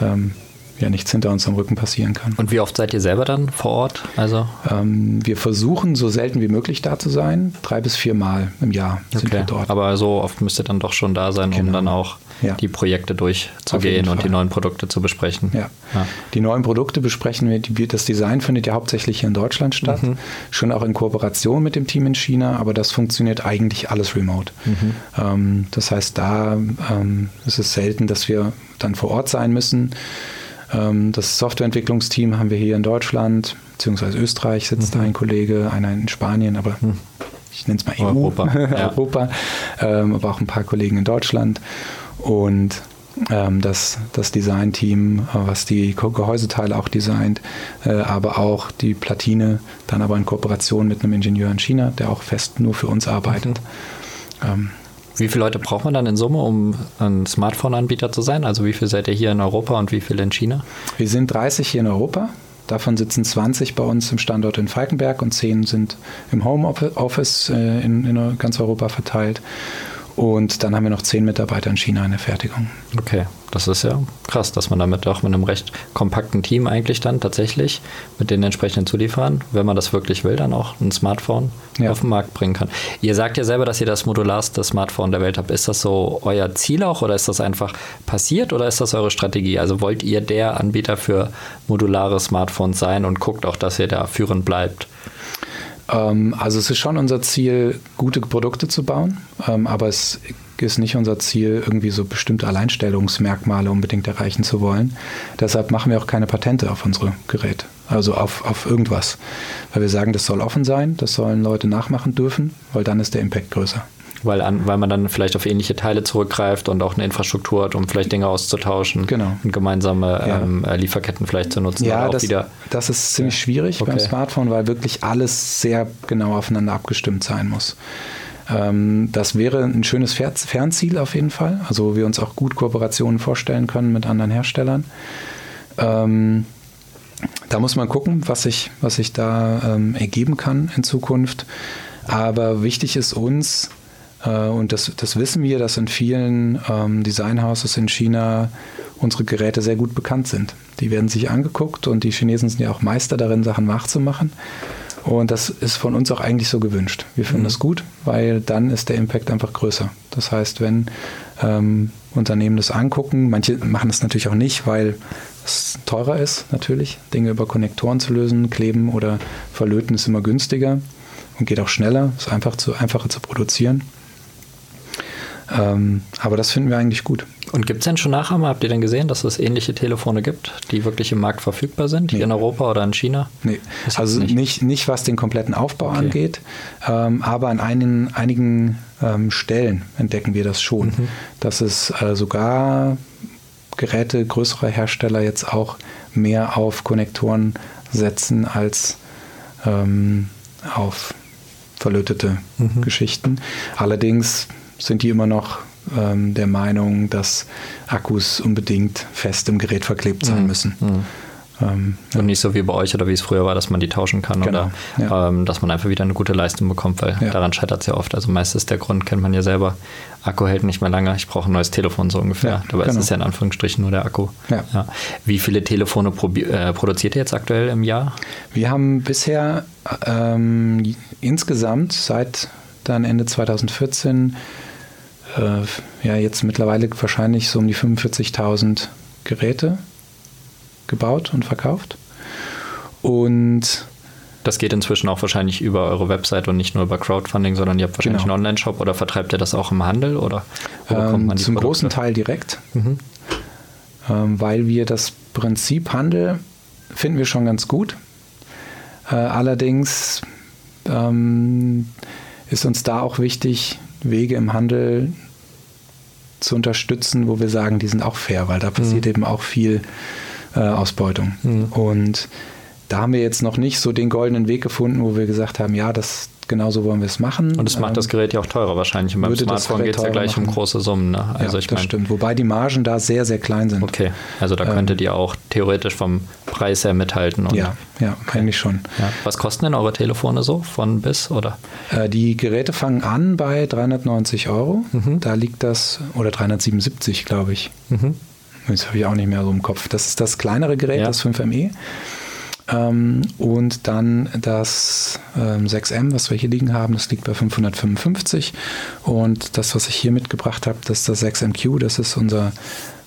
ähm, ja nichts hinter uns am Rücken passieren kann. Und wie oft seid ihr selber dann vor Ort? Also ähm, wir versuchen so selten wie möglich da zu sein. Drei bis vier Mal im Jahr okay. sind wir dort. Aber so oft müsst ihr dann doch schon da sein, genau. um dann auch ja. die Projekte durchzugehen und die neuen Produkte zu besprechen. Ja. ja. Die neuen Produkte besprechen wir. Das Design findet ja hauptsächlich hier in Deutschland statt, mhm. schon auch in Kooperation mit dem Team in China, aber das funktioniert eigentlich alles remote. Mhm. Ähm, das heißt, da ähm, ist es selten, dass wir dann vor Ort sein müssen. Ähm, das Softwareentwicklungsteam haben wir hier in Deutschland, beziehungsweise Österreich sitzt mhm. da ein Kollege, einer in Spanien, aber mhm. ich nenne es mal EU, Europa, ja. Europa ähm, aber auch ein paar Kollegen in Deutschland. Und ähm, das, das Design-Team, was die Gehäuseteile auch designt, äh, aber auch die Platine, dann aber in Kooperation mit einem Ingenieur in China, der auch fest nur für uns arbeitet. Mhm. Wie viele Leute braucht man dann in Summe, um ein Smartphone-Anbieter zu sein? Also wie viele seid ihr hier in Europa und wie viele in China? Wir sind 30 hier in Europa. Davon sitzen 20 bei uns im Standort in Falkenberg und 10 sind im Homeoffice äh, in, in ganz Europa verteilt. Und dann haben wir noch zehn Mitarbeiter in China in der Fertigung. Okay, das ist ja krass, dass man damit auch mit einem recht kompakten Team eigentlich dann tatsächlich mit den entsprechenden Zulieferern, wenn man das wirklich will, dann auch ein Smartphone ja. auf den Markt bringen kann. Ihr sagt ja selber, dass ihr das modularste Smartphone der Welt habt. Ist das so euer Ziel auch oder ist das einfach passiert oder ist das eure Strategie? Also wollt ihr der Anbieter für modulare Smartphones sein und guckt auch, dass ihr da führend bleibt? Ähm, also es ist schon unser Ziel, gute Produkte zu bauen, ähm, aber es ist nicht unser Ziel, irgendwie so bestimmte Alleinstellungsmerkmale unbedingt erreichen zu wollen. Deshalb machen wir auch keine Patente auf unsere Geräte, also auf, auf irgendwas. Weil wir sagen, das soll offen sein, das sollen Leute nachmachen dürfen, weil dann ist der Impact größer weil, an, weil man dann vielleicht auf ähnliche Teile zurückgreift und auch eine Infrastruktur hat, um vielleicht Dinge auszutauschen genau. und gemeinsame ja. ähm, äh, Lieferketten vielleicht zu nutzen. Ja, das, das, ist ziemlich schwierig okay. beim Smartphone, weil wirklich alles sehr genau aufeinander abgestimmt sein muss. Ähm, das wäre ein schönes Fernziel auf jeden Fall, also wo wir uns auch gut Kooperationen vorstellen können mit anderen Herstellern. Ähm, da muss man gucken, was sich, was sich da ähm, ergeben kann in Zukunft. Aber wichtig ist uns, und das, das wissen wir, dass in vielen ähm, Designhouses in China unsere Geräte sehr gut bekannt sind. Die werden sich angeguckt und die Chinesen sind ja auch Meister darin, Sachen nachzumachen. Und das ist von uns auch eigentlich so gewünscht. Wir finden mhm. das gut, weil dann ist der Impact einfach größer. Das heißt, wenn ähm, Unternehmen das angucken, manche machen das natürlich auch nicht, weil es teurer ist, natürlich. Dinge über Konnektoren zu lösen, kleben oder verlöten ist immer günstiger und geht auch schneller, ist einfach zu, einfacher zu produzieren. Ähm, aber das finden wir eigentlich gut. Und gibt es denn schon Nachahmer? Habt ihr denn gesehen, dass es ähnliche Telefone gibt, die wirklich im Markt verfügbar sind, nee. in Europa oder in China? Nee, also nicht. nicht. Nicht, was den kompletten Aufbau okay. angeht, ähm, aber an einigen, einigen ähm, Stellen entdecken wir das schon, mhm. dass es äh, sogar Geräte größerer Hersteller jetzt auch mehr auf Konnektoren setzen als ähm, auf verlötete mhm. Geschichten. Allerdings sind die immer noch ähm, der Meinung, dass Akkus unbedingt fest im Gerät verklebt sein mhm. müssen. Mhm. Ähm, ja. Und nicht so wie bei euch oder wie es früher war, dass man die tauschen kann genau, oder ja. ähm, dass man einfach wieder eine gute Leistung bekommt, weil ja. daran scheitert es ja oft. Also meistens der Grund, kennt man ja selber, Akku hält nicht mehr lange, ich brauche ein neues Telefon so ungefähr. Dabei genau. ist es ja in Anführungsstrichen nur der Akku. Wie viele Telefone äh, produziert ihr jetzt aktuell im Jahr? Wir haben bisher ähm, insgesamt seit dann Ende 2014 äh, ja jetzt mittlerweile wahrscheinlich so um die 45.000 Geräte gebaut und verkauft. Und das geht inzwischen auch wahrscheinlich über eure Website und nicht nur über Crowdfunding, sondern ihr habt wahrscheinlich genau. einen Online-Shop oder vertreibt ihr das auch im Handel oder ähm, Zum Produkte? großen Teil direkt, mhm. ähm, weil wir das Prinzip Handel finden wir schon ganz gut. Äh, allerdings ähm, ist uns da auch wichtig, Wege im Handel zu unterstützen, wo wir sagen, die sind auch fair, weil da passiert mhm. eben auch viel äh, Ausbeutung. Mhm. Und da haben wir jetzt noch nicht so den goldenen Weg gefunden, wo wir gesagt haben, ja, das genauso wollen wir es machen. Und es macht ähm, das Gerät ja auch teurer wahrscheinlich. Und beim Smartphone geht es ja gleich machen. um große Summen. Ne? Also ja, ich das mein, stimmt. Wobei die Margen da sehr, sehr klein sind. Okay, also da könntet ähm, ihr auch theoretisch vom Preis her mithalten. ja, ja, okay. eigentlich schon. Ja. Was kosten denn eure Telefone so von bis oder? Äh, die Geräte fangen an bei 390 Euro. Mhm. Da liegt das, oder 377 glaube ich. Mhm. Das habe ich auch nicht mehr so im Kopf. Das ist das kleinere Gerät, ja. das 5ME. Ähm, und dann das ähm, 6M, was wir hier liegen haben, das liegt bei 555. Und das, was ich hier mitgebracht habe, das ist das 6MQ. Das ist unser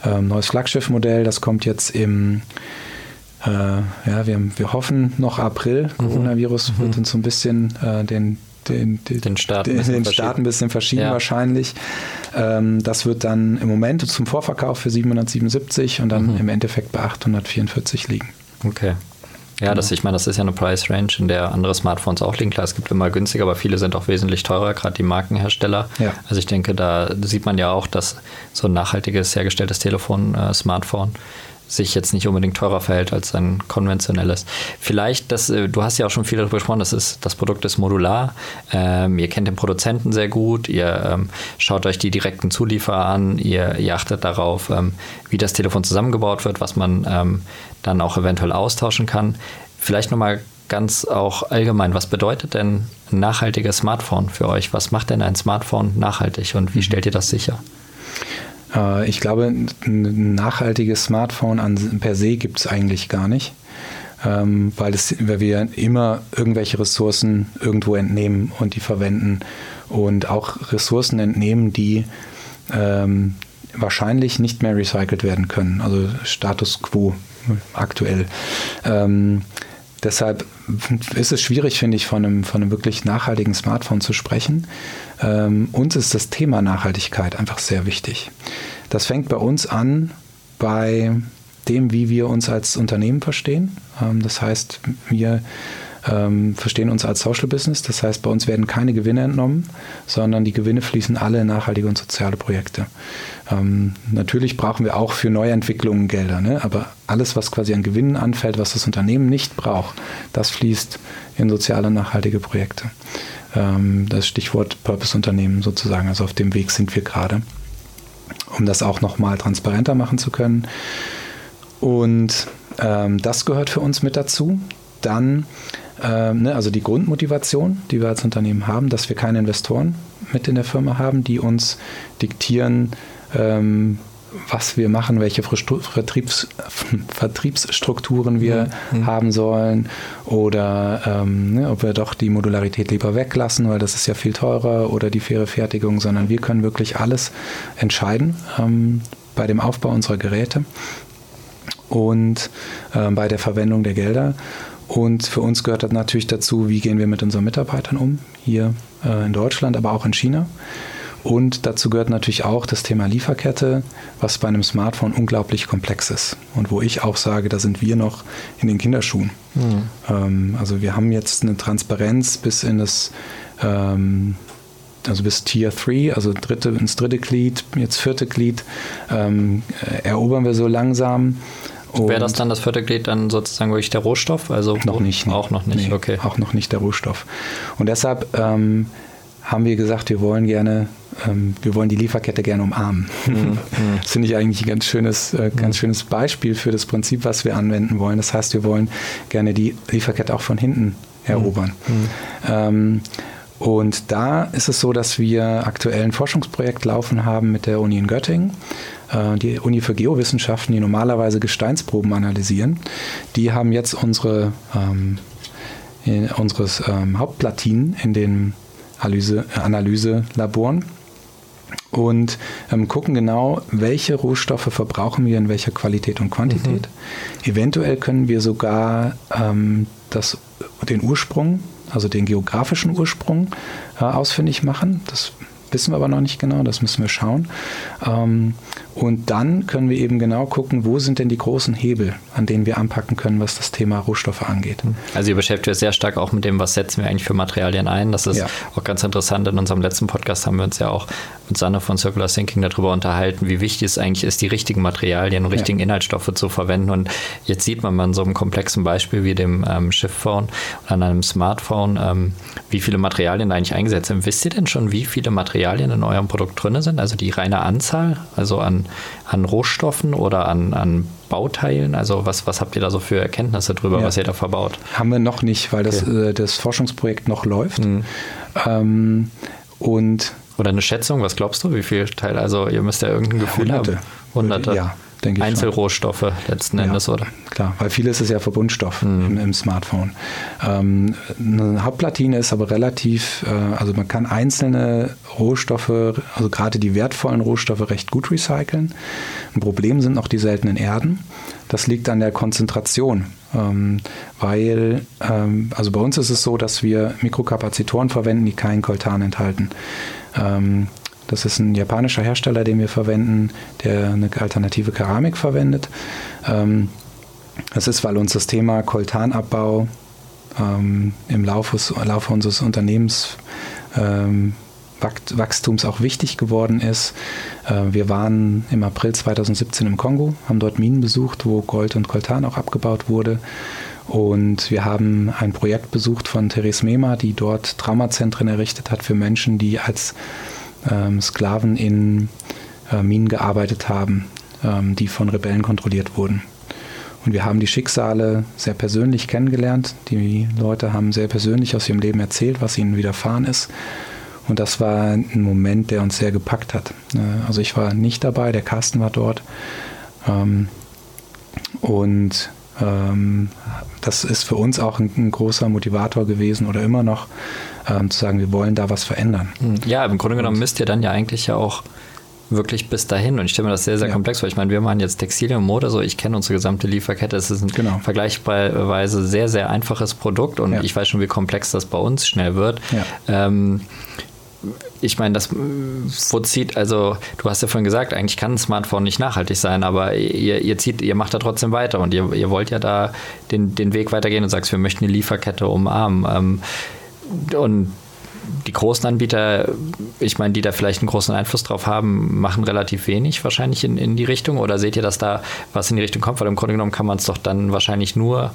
ähm, neues Flaggschiffmodell. Das kommt jetzt im äh, ja, wir, wir hoffen noch April. Mhm. Coronavirus mhm. wird uns so ein bisschen äh, den, den, den, den, Start, den, den Start ein bisschen verschieben ja. wahrscheinlich. Ähm, das wird dann im Moment zum Vorverkauf für 777 und dann mhm. im Endeffekt bei 844 liegen. Okay. Ja, das, ich meine, das ist ja eine Price Range, in der andere Smartphones auch liegen. Klar, es gibt immer günstiger, aber viele sind auch wesentlich teurer, gerade die Markenhersteller. Ja. Also ich denke, da sieht man ja auch, dass so ein nachhaltiges hergestelltes Telefon, äh, Smartphone, sich jetzt nicht unbedingt teurer verhält als ein konventionelles. Vielleicht, das, äh, du hast ja auch schon viel darüber gesprochen, das, ist, das Produkt ist modular. Ähm, ihr kennt den Produzenten sehr gut, ihr ähm, schaut euch die direkten Zulieferer an, ihr, ihr achtet darauf, ähm, wie das Telefon zusammengebaut wird, was man ähm, dann auch eventuell austauschen kann. Vielleicht nochmal ganz auch allgemein, was bedeutet denn ein nachhaltiges Smartphone für euch? Was macht denn ein Smartphone nachhaltig und wie mhm. stellt ihr das sicher? Äh, ich glaube, ein nachhaltiges Smartphone an, per se gibt es eigentlich gar nicht, ähm, weil, es, weil wir immer irgendwelche Ressourcen irgendwo entnehmen und die verwenden und auch Ressourcen entnehmen, die ähm, wahrscheinlich nicht mehr recycelt werden können. Also Status quo aktuell. Ähm, deshalb ist es schwierig, finde ich, von einem, von einem wirklich nachhaltigen Smartphone zu sprechen. Ähm, uns ist das Thema Nachhaltigkeit einfach sehr wichtig. Das fängt bei uns an bei dem, wie wir uns als Unternehmen verstehen. Ähm, das heißt, wir ähm, verstehen uns als Social Business. Das heißt, bei uns werden keine Gewinne entnommen, sondern die Gewinne fließen alle in nachhaltige und soziale Projekte. Ähm, natürlich brauchen wir auch für Neuentwicklungen Gelder, ne? aber alles, was quasi an Gewinnen anfällt, was das Unternehmen nicht braucht, das fließt in soziale, nachhaltige Projekte. Ähm, das Stichwort Purpose-Unternehmen sozusagen. Also auf dem Weg sind wir gerade, um das auch nochmal transparenter machen zu können. Und ähm, das gehört für uns mit dazu. Dann ähm, ne, also die Grundmotivation, die wir als Unternehmen haben, dass wir keine Investoren mit in der Firma haben, die uns diktieren, ähm, was wir machen, welche Vertriebs, Vertriebsstrukturen wir mhm. haben sollen oder ähm, ne, ob wir doch die Modularität lieber weglassen, weil das ist ja viel teurer oder die faire Fertigung, sondern wir können wirklich alles entscheiden ähm, bei dem Aufbau unserer Geräte und äh, bei der Verwendung der Gelder. Und für uns gehört das natürlich dazu, wie gehen wir mit unseren Mitarbeitern um, hier äh, in Deutschland, aber auch in China. Und dazu gehört natürlich auch das Thema Lieferkette, was bei einem Smartphone unglaublich komplex ist. Und wo ich auch sage, da sind wir noch in den Kinderschuhen. Mhm. Ähm, also wir haben jetzt eine Transparenz bis in das, ähm, also bis Tier 3, also dritte, ins dritte Glied, jetzt vierte Glied, ähm, erobern wir so langsam. Wäre das dann das vierte Glied dann sozusagen wirklich der Rohstoff? Also noch nicht. Auch noch nicht, nee, okay. Auch noch nicht der Rohstoff. Und deshalb haben wir gesagt, wir wollen gerne, ähm, wir wollen die Lieferkette gerne umarmen. Mhm. mhm. Das finde ich eigentlich ein ganz schönes, äh, ganz mhm. schönes Beispiel für das Prinzip, was wir anwenden wollen. Das heißt, wir wollen gerne die Lieferkette auch von hinten erobern. Mhm. mhm. Ähm, und da ist es so, dass wir aktuell ein Forschungsprojekt laufen haben mit der Uni in Göttingen, äh, die Uni für Geowissenschaften, die normalerweise Gesteinsproben analysieren. Die haben jetzt unsere, ähm, unseres ähm, Hauptplatinen in den Analyse, Analyselaboren und ähm, gucken genau, welche Rohstoffe verbrauchen wir in welcher Qualität und Quantität. Mhm. Eventuell können wir sogar ähm, das, den Ursprung, also den geografischen Ursprung äh, ausfindig machen. Das wissen wir aber noch nicht genau, das müssen wir schauen. Ähm, und dann können wir eben genau gucken, wo sind denn die großen Hebel, an denen wir anpacken können, was das Thema Rohstoffe angeht. Also ihr beschäftigt euch sehr stark auch mit dem, was setzen wir eigentlich für Materialien ein. Das ist ja. auch ganz interessant. In unserem letzten Podcast haben wir uns ja auch mit Sanne von Circular Thinking darüber unterhalten, wie wichtig es eigentlich ist, die richtigen Materialien und richtigen ja. Inhaltsstoffe zu verwenden. Und jetzt sieht man an so einem komplexen Beispiel wie dem ähm, Shift-Phone oder an einem Smartphone, ähm, wie viele Materialien eigentlich eingesetzt sind. Wisst ihr denn schon, wie viele Materialien in eurem Produkt drin sind? Also die reine Anzahl, also an, an Rohstoffen oder an, an Bauteilen? Also was, was habt ihr da so für Erkenntnisse drüber, ja. was ihr da verbaut? Haben wir noch nicht, weil das, okay. äh, das Forschungsprojekt noch läuft. Mhm. Ähm, und oder eine Schätzung, was glaubst du, wie viel Teile? Also ihr müsst ja irgendein Gefühl Hunderte. haben. Hunderte. Ja, denke ich. Einzelrohstoffe schon. letzten ja, Endes, oder? Klar, weil vieles ist ja Verbundstoff mhm. im, im, Smartphone. Ähm, eine Hauptplatine ist aber relativ, äh, also man kann einzelne Rohstoffe, also gerade die wertvollen Rohstoffe recht gut recyceln. Ein Problem sind noch die seltenen Erden. Das liegt an der Konzentration, ähm, weil, ähm, also bei uns ist es so, dass wir Mikrokapazitoren verwenden, die keinen Koltan enthalten. Ähm, das ist ein japanischer Hersteller, den wir verwenden, der eine alternative Keramik verwendet. Ähm, das ist, weil uns das Thema Koltanabbau ähm, im Laufe, Laufe unseres Unternehmens ähm, Wachstums auch wichtig geworden ist. Äh, wir waren im April 2017 im Kongo, haben dort Minen besucht, wo Gold und Koltan auch abgebaut wurde. Und wir haben ein Projekt besucht von Therese Mema, die dort Traumazentren errichtet hat für Menschen, die als ähm, Sklaven in äh, Minen gearbeitet haben, ähm, die von Rebellen kontrolliert wurden. Und wir haben die Schicksale sehr persönlich kennengelernt. Die Leute haben sehr persönlich aus ihrem Leben erzählt, was ihnen widerfahren ist. Und das war ein Moment, der uns sehr gepackt hat. Äh, also ich war nicht dabei, der Carsten war dort. Ähm, und ähm, das ist für uns auch ein, ein, großer Motivator gewesen oder immer noch, ähm, zu sagen, wir wollen da was verändern. Hm. Ja, im Grunde genommen müsst ihr dann ja eigentlich ja auch wirklich bis dahin. Und ich stelle mir das sehr, sehr ja. komplex vor. Ich meine, wir machen jetzt Textilien und Mode, so ich kenne unsere gesamte Lieferkette. Es ist ein genau. vergleichsweise sehr, sehr einfaches Produkt und ja. ich weiß schon, wie komplex das bei uns schnell wird. Ja. Ähm, ich meine, das wo zieht, also du hast ja vorhin gesagt, eigentlich kann ein Smartphone nicht nachhaltig sein, aber ihr, ihr zieht, ihr macht da trotzdem weiter und ihr, ihr wollt ja da den, den Weg weitergehen und sagst, wir möchten die Lieferkette umarmen. Ähm, und die großen Anbieter, ich meine, die da vielleicht einen großen Einfluss drauf haben, machen relativ wenig wahrscheinlich in, in die Richtung. Oder seht ihr, dass da was in die Richtung kommt? Weil im Grunde genommen kann man es doch dann wahrscheinlich nur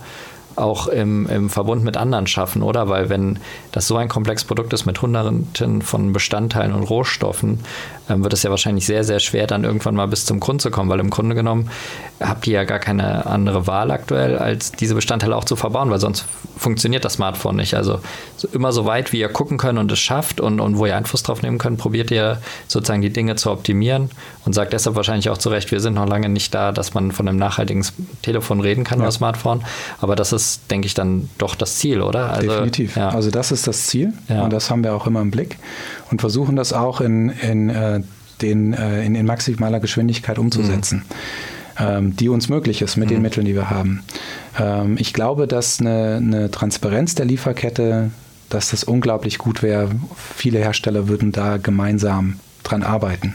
auch im, im Verbund mit anderen schaffen, oder? Weil wenn das so ein komplexes Produkt ist mit hunderten von Bestandteilen und Rohstoffen, ähm, wird es ja wahrscheinlich sehr, sehr schwer, dann irgendwann mal bis zum Grund zu kommen, weil im Grunde genommen habt ihr ja gar keine andere Wahl aktuell, als diese Bestandteile auch zu verbauen, weil sonst funktioniert das Smartphone nicht. Also so, immer so weit, wie ihr gucken könnt und es schafft und, und wo ihr Einfluss drauf nehmen könnt, probiert ihr sozusagen die Dinge zu optimieren und sagt deshalb wahrscheinlich auch zu Recht, wir sind noch lange nicht da, dass man von einem nachhaltigen Telefon reden kann ja. oder Smartphone. Aber das ist, denke ich, dann doch das Ziel, oder? Also, Definitiv. Ja. Also das ist das Ziel ja. und das haben wir auch immer im Blick und versuchen das auch in, in, äh, den, äh, in, in maximaler Geschwindigkeit umzusetzen. Mhm ähm, die uns möglich ist mit mhm. den Mitteln, die wir haben. Ähm, ich glaube, dass eine, eine, Transparenz der Lieferkette, dass das unglaublich gut wäre. Viele Hersteller würden da gemeinsam dran arbeiten.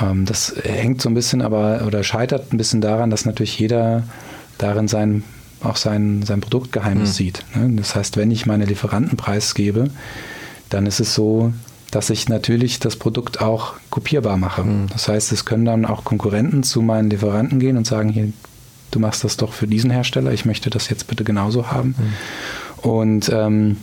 Ähm, das hängt so ein bisschen aber oder scheitert ein bisschen daran, dass natürlich jeder darin sein, auch sein, sein Produktgeheimnis mhm. sieht. Ne? Das heißt, wenn ich meine Lieferanten preisgebe, dann ist es so, dass ich natürlich das Produkt auch kopierbar mache. Mhm. Das heißt, es können dann auch Konkurrenten zu meinen Lieferanten gehen und sagen, hier, du machst das doch für diesen Hersteller, ich möchte das jetzt bitte genauso haben. Mhm. Und ähm,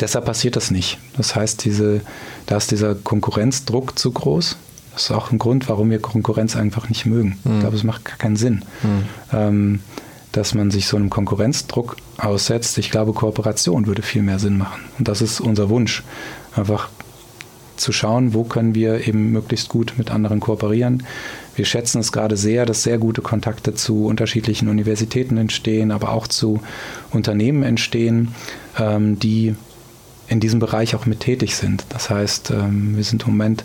deshalb passiert das nicht. Das heißt, diese, da ist dieser Konkurrenzdruck zu groß. Das ist auch ein Grund, warum wir Konkurrenz einfach nicht mögen. Mhm. Ich glaube, es macht gar keinen Sinn, mhm. ähm, dass man sich so einem Konkurrenzdruck aussetzt. Ich glaube, Kooperation würde viel mehr Sinn machen. Und das ist unser Wunsch. Einfach zu schauen, wo können wir eben möglichst gut mit anderen kooperieren. Wir schätzen es gerade sehr, dass sehr gute Kontakte zu unterschiedlichen Universitäten entstehen, aber auch zu Unternehmen entstehen, ähm, die in diesem Bereich auch mit tätig sind. Das heißt, ähm, wir sind im Moment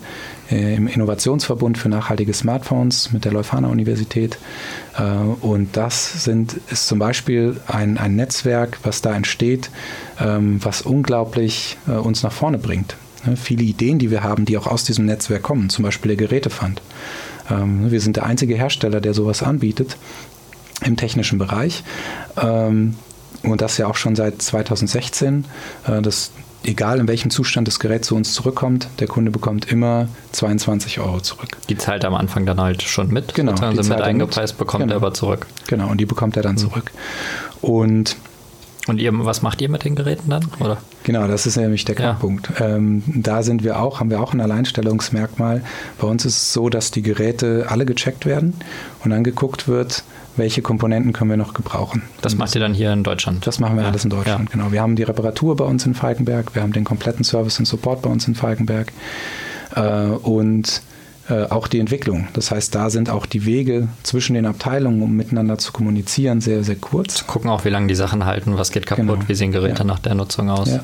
äh, im Innovationsverbund für nachhaltige Smartphones mit der Leuphana Universität. Äh, und das sind, ist zum Beispiel ein, ein Netzwerk, was da entsteht, ähm, was unglaublich äh, uns nach vorne bringt. Viele Ideen, die wir haben, die auch aus diesem Netzwerk kommen, zum Beispiel der Gerätefund. Ähm, wir sind der einzige Hersteller, der sowas anbietet im technischen Bereich. Und das ja auch schon seit 2016. Das egal in welchem Zustand das Gerät zu uns zurückkommt, der Kunde bekommt immer 22 Euro zurück. Die zahlt am Anfang dann halt schon mit. Genau. Die mit eingepreist, bekommt genau. er aber zurück. Genau, und die bekommt er dann mhm. zurück. Und und ihr, was macht ihr mit den Geräten dann? Oder? Genau, das ist nämlich der Knackpunkt. Ja. Ähm, da sind wir auch, haben wir auch ein Alleinstellungsmerkmal. Bei uns ist es so, dass die Geräte alle gecheckt werden und dann geguckt wird, welche Komponenten können wir noch gebrauchen. Das macht ihr dann hier in Deutschland? Das machen wir ja. alles in Deutschland, ja. genau. Wir haben die Reparatur bei uns in Falkenberg, wir haben den kompletten Service und Support bei uns in Falkenberg äh, und äh, auch die Entwicklung. Das heißt, da sind auch die Wege zwischen den Abteilungen, um miteinander zu kommunizieren, sehr, sehr kurz. Gucken auch, wie lange die Sachen halten, was geht kaputt, genau. wie sehen Geräte ja. nach der Nutzung aus. Ja.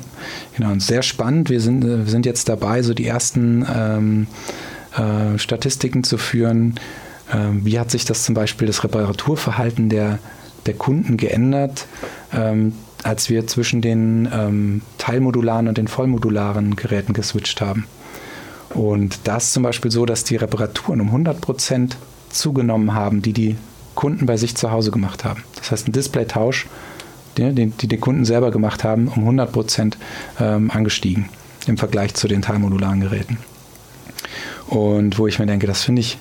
Genau, und sehr spannend. Wir sind, äh, wir sind jetzt dabei, so die ersten ähm, äh, Statistiken zu führen, wie hat sich das zum Beispiel das Reparaturverhalten der, der Kunden geändert, ähm, als wir zwischen den ähm, teilmodularen und den vollmodularen Geräten geswitcht haben? Und das zum Beispiel so, dass die Reparaturen um 100 Prozent zugenommen haben, die die Kunden bei sich zu Hause gemacht haben. Das heißt, ein Displaytausch, den, die die Kunden selber gemacht haben, um 100 Prozent ähm, angestiegen im Vergleich zu den teilmodularen Geräten. Und wo ich mir denke, das finde ich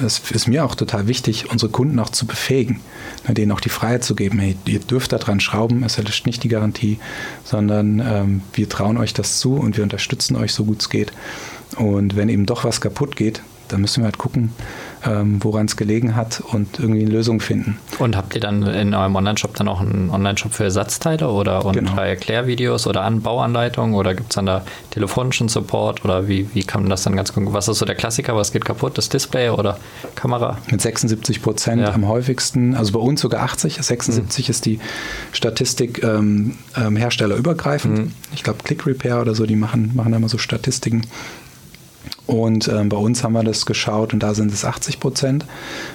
es ist mir auch total wichtig, unsere Kunden auch zu befähigen, ne, denen auch die Freiheit zu geben, hey, ihr dürft da dran schrauben, es erlischt nicht die Garantie, sondern ähm, wir trauen euch das zu und wir unterstützen euch so gut es geht. Und wenn eben doch was kaputt geht, dann müssen wir halt gucken, ähm, woran es gelegen hat und irgendwie eine Lösung finden. Und habt ihr dann in eurem Online-Shop dann auch einen Online-Shop für Ersatzteile oder und genau. Erklärvideos oder Anbauanleitungen oder gibt es dann da telefonischen Support oder wie, wie kann man das dann ganz gucken? Was ist so der Klassiker, was geht kaputt? Das Display oder Kamera? Mit 76 Prozent ja. am häufigsten, also bei uns sogar 80, 76 mhm. ist die Statistik ähm, ähm, herstellerübergreifend. Mhm. Ich glaube Click Repair oder so, die machen, machen immer so Statistiken. Und äh, bei uns haben wir das geschaut und da sind es 80 Prozent,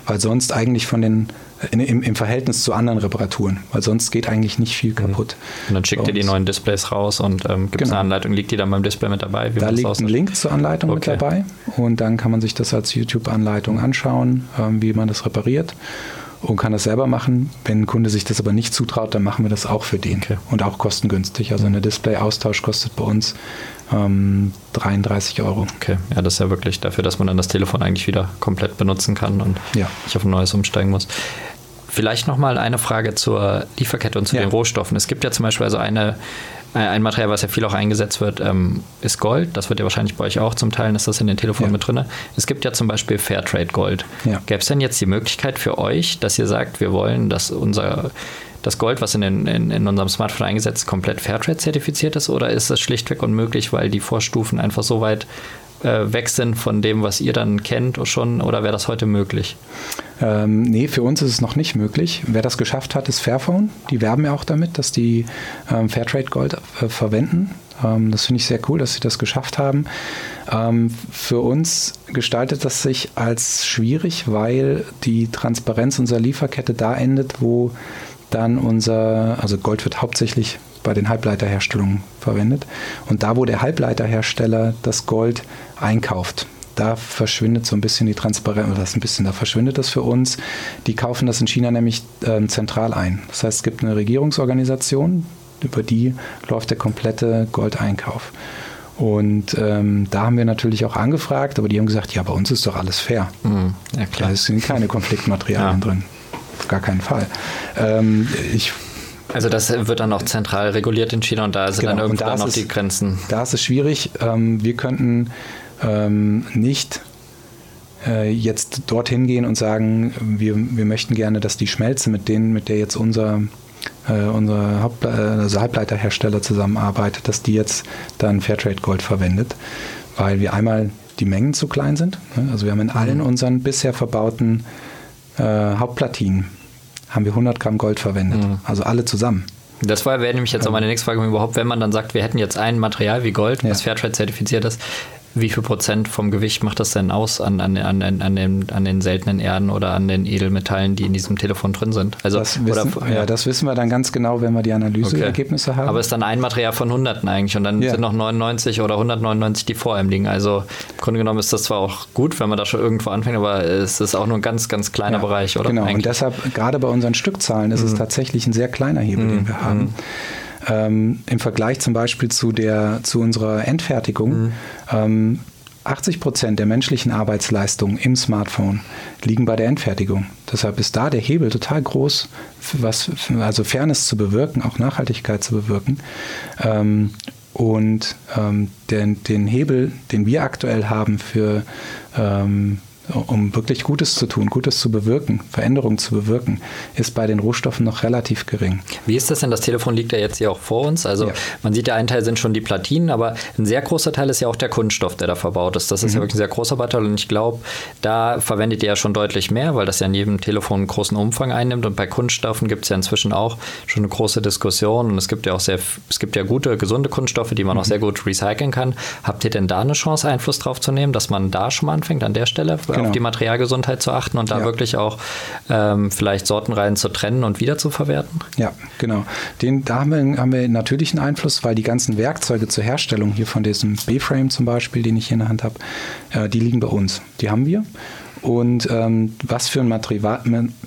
weil sonst eigentlich von den in, im, im, Verhältnis zu anderen Reparaturen, weil sonst geht eigentlich nicht viel kaputt. Und dann schickt ihr die neuen Displays raus und ähm, gibt es genau. eine Anleitung, liegt die dann beim Display mit dabei? da liegt ein Link zur Anleitung okay. mit dabei und dann kann man sich das als YouTube-Anleitung anschauen, ähm, wie man das repariert und kann das selber machen. Wenn ein Kunde sich das aber nicht zutraut, dann machen wir das auch für den okay. und auch kostengünstig. Also ein Display-Austausch kostet bei uns ähm, 33 Euro. Okay, ja, das ist ja wirklich dafür, dass man dann das Telefon eigentlich wieder komplett benutzen kann und ja. nicht auf ein neues umsteigen muss. Vielleicht nochmal eine Frage zur Lieferkette und zu ja. den Rohstoffen. Es gibt ja zum Beispiel also eine, ein Material, was ja viel auch eingesetzt wird, ähm, ist Gold. Das wird ja wahrscheinlich bei euch auch zum Teil, ist das in den Telefonen ja. mit drin. Es gibt ja zum Beispiel Fairtrade Gold. Ja. Gäbe es denn jetzt die Möglichkeit für euch, dass ihr sagt, wir wollen, dass unser das Gold, was in, den, in, in unserem Smartphone eingesetzt ist, komplett Fairtrade zertifiziert ist? Oder ist das schlichtweg unmöglich, weil die Vorstufen einfach so weit äh, weg sind von dem, was ihr dann kennt schon? Oder wäre das heute möglich? Ähm, nee, für uns ist es noch nicht möglich. Wer das geschafft hat, ist Fairphone. Die werben ja auch damit, dass die ähm, Fairtrade Gold äh, verwenden. Ähm, das finde ich sehr cool, dass sie das geschafft haben. Ähm, für uns gestaltet das sich als schwierig, weil die Transparenz unserer Lieferkette da endet, wo dann unser, also Gold wird hauptsächlich bei den Halbleiterherstellungen verwendet. Und da, wo der Halbleiterhersteller das Gold einkauft, da verschwindet so ein bisschen die Transparenz, oder das ein bisschen, da verschwindet das für uns. Die kaufen das in China nämlich äh, zentral ein. Das heißt, es gibt eine Regierungsorganisation, über die läuft der komplette Goldeinkauf. Und ähm, da haben wir natürlich auch angefragt, aber die haben gesagt, ja, bei uns ist doch alles fair. Mhm, ja, klar. Da sind keine Konfliktmaterialien ja. drin. Auf gar keinen Fall. Ähm, ich also das wird dann auch zentral reguliert in China und da sind genau, dann irgendwo da noch die Grenzen. Da ist es schwierig. Ähm, wir könnten ähm, nicht äh, jetzt dorthin gehen und sagen, wir, wir möchten gerne, dass die Schmelze, mit denen, mit der jetzt unser äh, unser Haupt, also Halbleiterhersteller zusammenarbeitet, dass die jetzt dann Fairtrade Gold verwendet, weil wir einmal die Mengen zu klein sind. Ne? Also wir haben in allen mhm. unseren bisher verbauten äh, Hauptplatinen haben wir 100 Gramm Gold verwendet. Mhm. Also alle zusammen. Das wäre nämlich jetzt auch meine nächste Frage überhaupt, wenn man dann sagt, wir hätten jetzt ein Material wie Gold, was Fairtrade zertifiziert ist, wie viel Prozent vom Gewicht macht das denn aus an, an, an, an, den, an den seltenen Erden oder an den Edelmetallen, die in diesem Telefon drin sind? Also, das wissen, oder, ja. ja. das wissen wir dann ganz genau, wenn wir die Analyseergebnisse okay. haben. Aber es ist dann ein Material von Hunderten eigentlich und dann ja. sind noch 99 oder 199, die vor einem liegen. Also im Grunde genommen ist das zwar auch gut, wenn man da schon irgendwo anfängt, aber es ist auch nur ein ganz, ganz kleiner ja, Bereich, oder? Genau, eigentlich? und deshalb, gerade bei unseren Stückzahlen, ist mhm. es tatsächlich ein sehr kleiner Hebel, mhm. den wir haben. Mhm. Ähm, Im Vergleich zum Beispiel zu, der, zu unserer Endfertigung mhm. ähm, 80 Prozent der menschlichen Arbeitsleistung im Smartphone liegen bei der Endfertigung. Deshalb ist da der Hebel total groß, was, also Fairness zu bewirken, auch Nachhaltigkeit zu bewirken. Ähm, und ähm, den, den Hebel, den wir aktuell haben für ähm, um wirklich Gutes zu tun, Gutes zu bewirken, Veränderungen zu bewirken, ist bei den Rohstoffen noch relativ gering. Wie ist das denn? Das Telefon liegt ja jetzt hier auch vor uns. Also ja. man sieht ja, ein Teil sind schon die Platinen, aber ein sehr großer Teil ist ja auch der Kunststoff, der da verbaut ist. Das ist mhm. ja wirklich ein sehr großer Bauteil und ich glaube, da verwendet ihr ja schon deutlich mehr, weil das ja in jedem Telefon einen großen Umfang einnimmt und bei Kunststoffen gibt es ja inzwischen auch schon eine große Diskussion und es gibt ja auch sehr, es gibt ja gute, gesunde Kunststoffe, die man mhm. auch sehr gut recyceln kann. Habt ihr denn da eine Chance, Einfluss drauf zu nehmen, dass man da schon mal anfängt an der Stelle? Genau. auf die Materialgesundheit zu achten und da ja. wirklich auch ähm, vielleicht Sortenreihen zu trennen und wieder zu verwerten? Ja, genau. Den, da haben wir, haben wir natürlich einen Einfluss, weil die ganzen Werkzeuge zur Herstellung hier von diesem B-Frame zum Beispiel, den ich hier in der Hand habe, äh, die liegen bei uns. Die haben wir. Und ähm, was, für ein Material,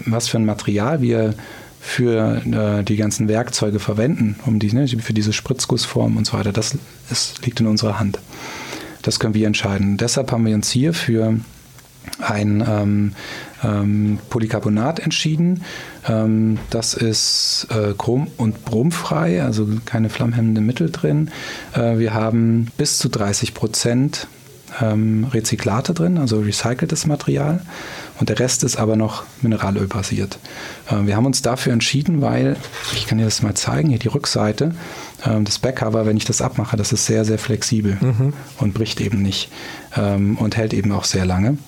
was für ein Material wir für äh, die ganzen Werkzeuge verwenden, um die, ne, für diese Spritzgussform und so weiter, das ist, liegt in unserer Hand. Das können wir entscheiden. Deshalb haben wir uns hier für ein ähm, ähm, Polycarbonat entschieden. Ähm, das ist äh, chrom- und bromfrei, also keine flammhemmenden Mittel drin. Äh, wir haben bis zu 30 Prozent ähm, Rezyklate drin, also recyceltes Material. Und der Rest ist aber noch mineralölbasiert. Äh, wir haben uns dafür entschieden, weil, ich kann dir das mal zeigen, hier die Rückseite, äh, das Backcover, wenn ich das abmache, das ist sehr, sehr flexibel mhm. und bricht eben nicht ähm, und hält eben auch sehr lange.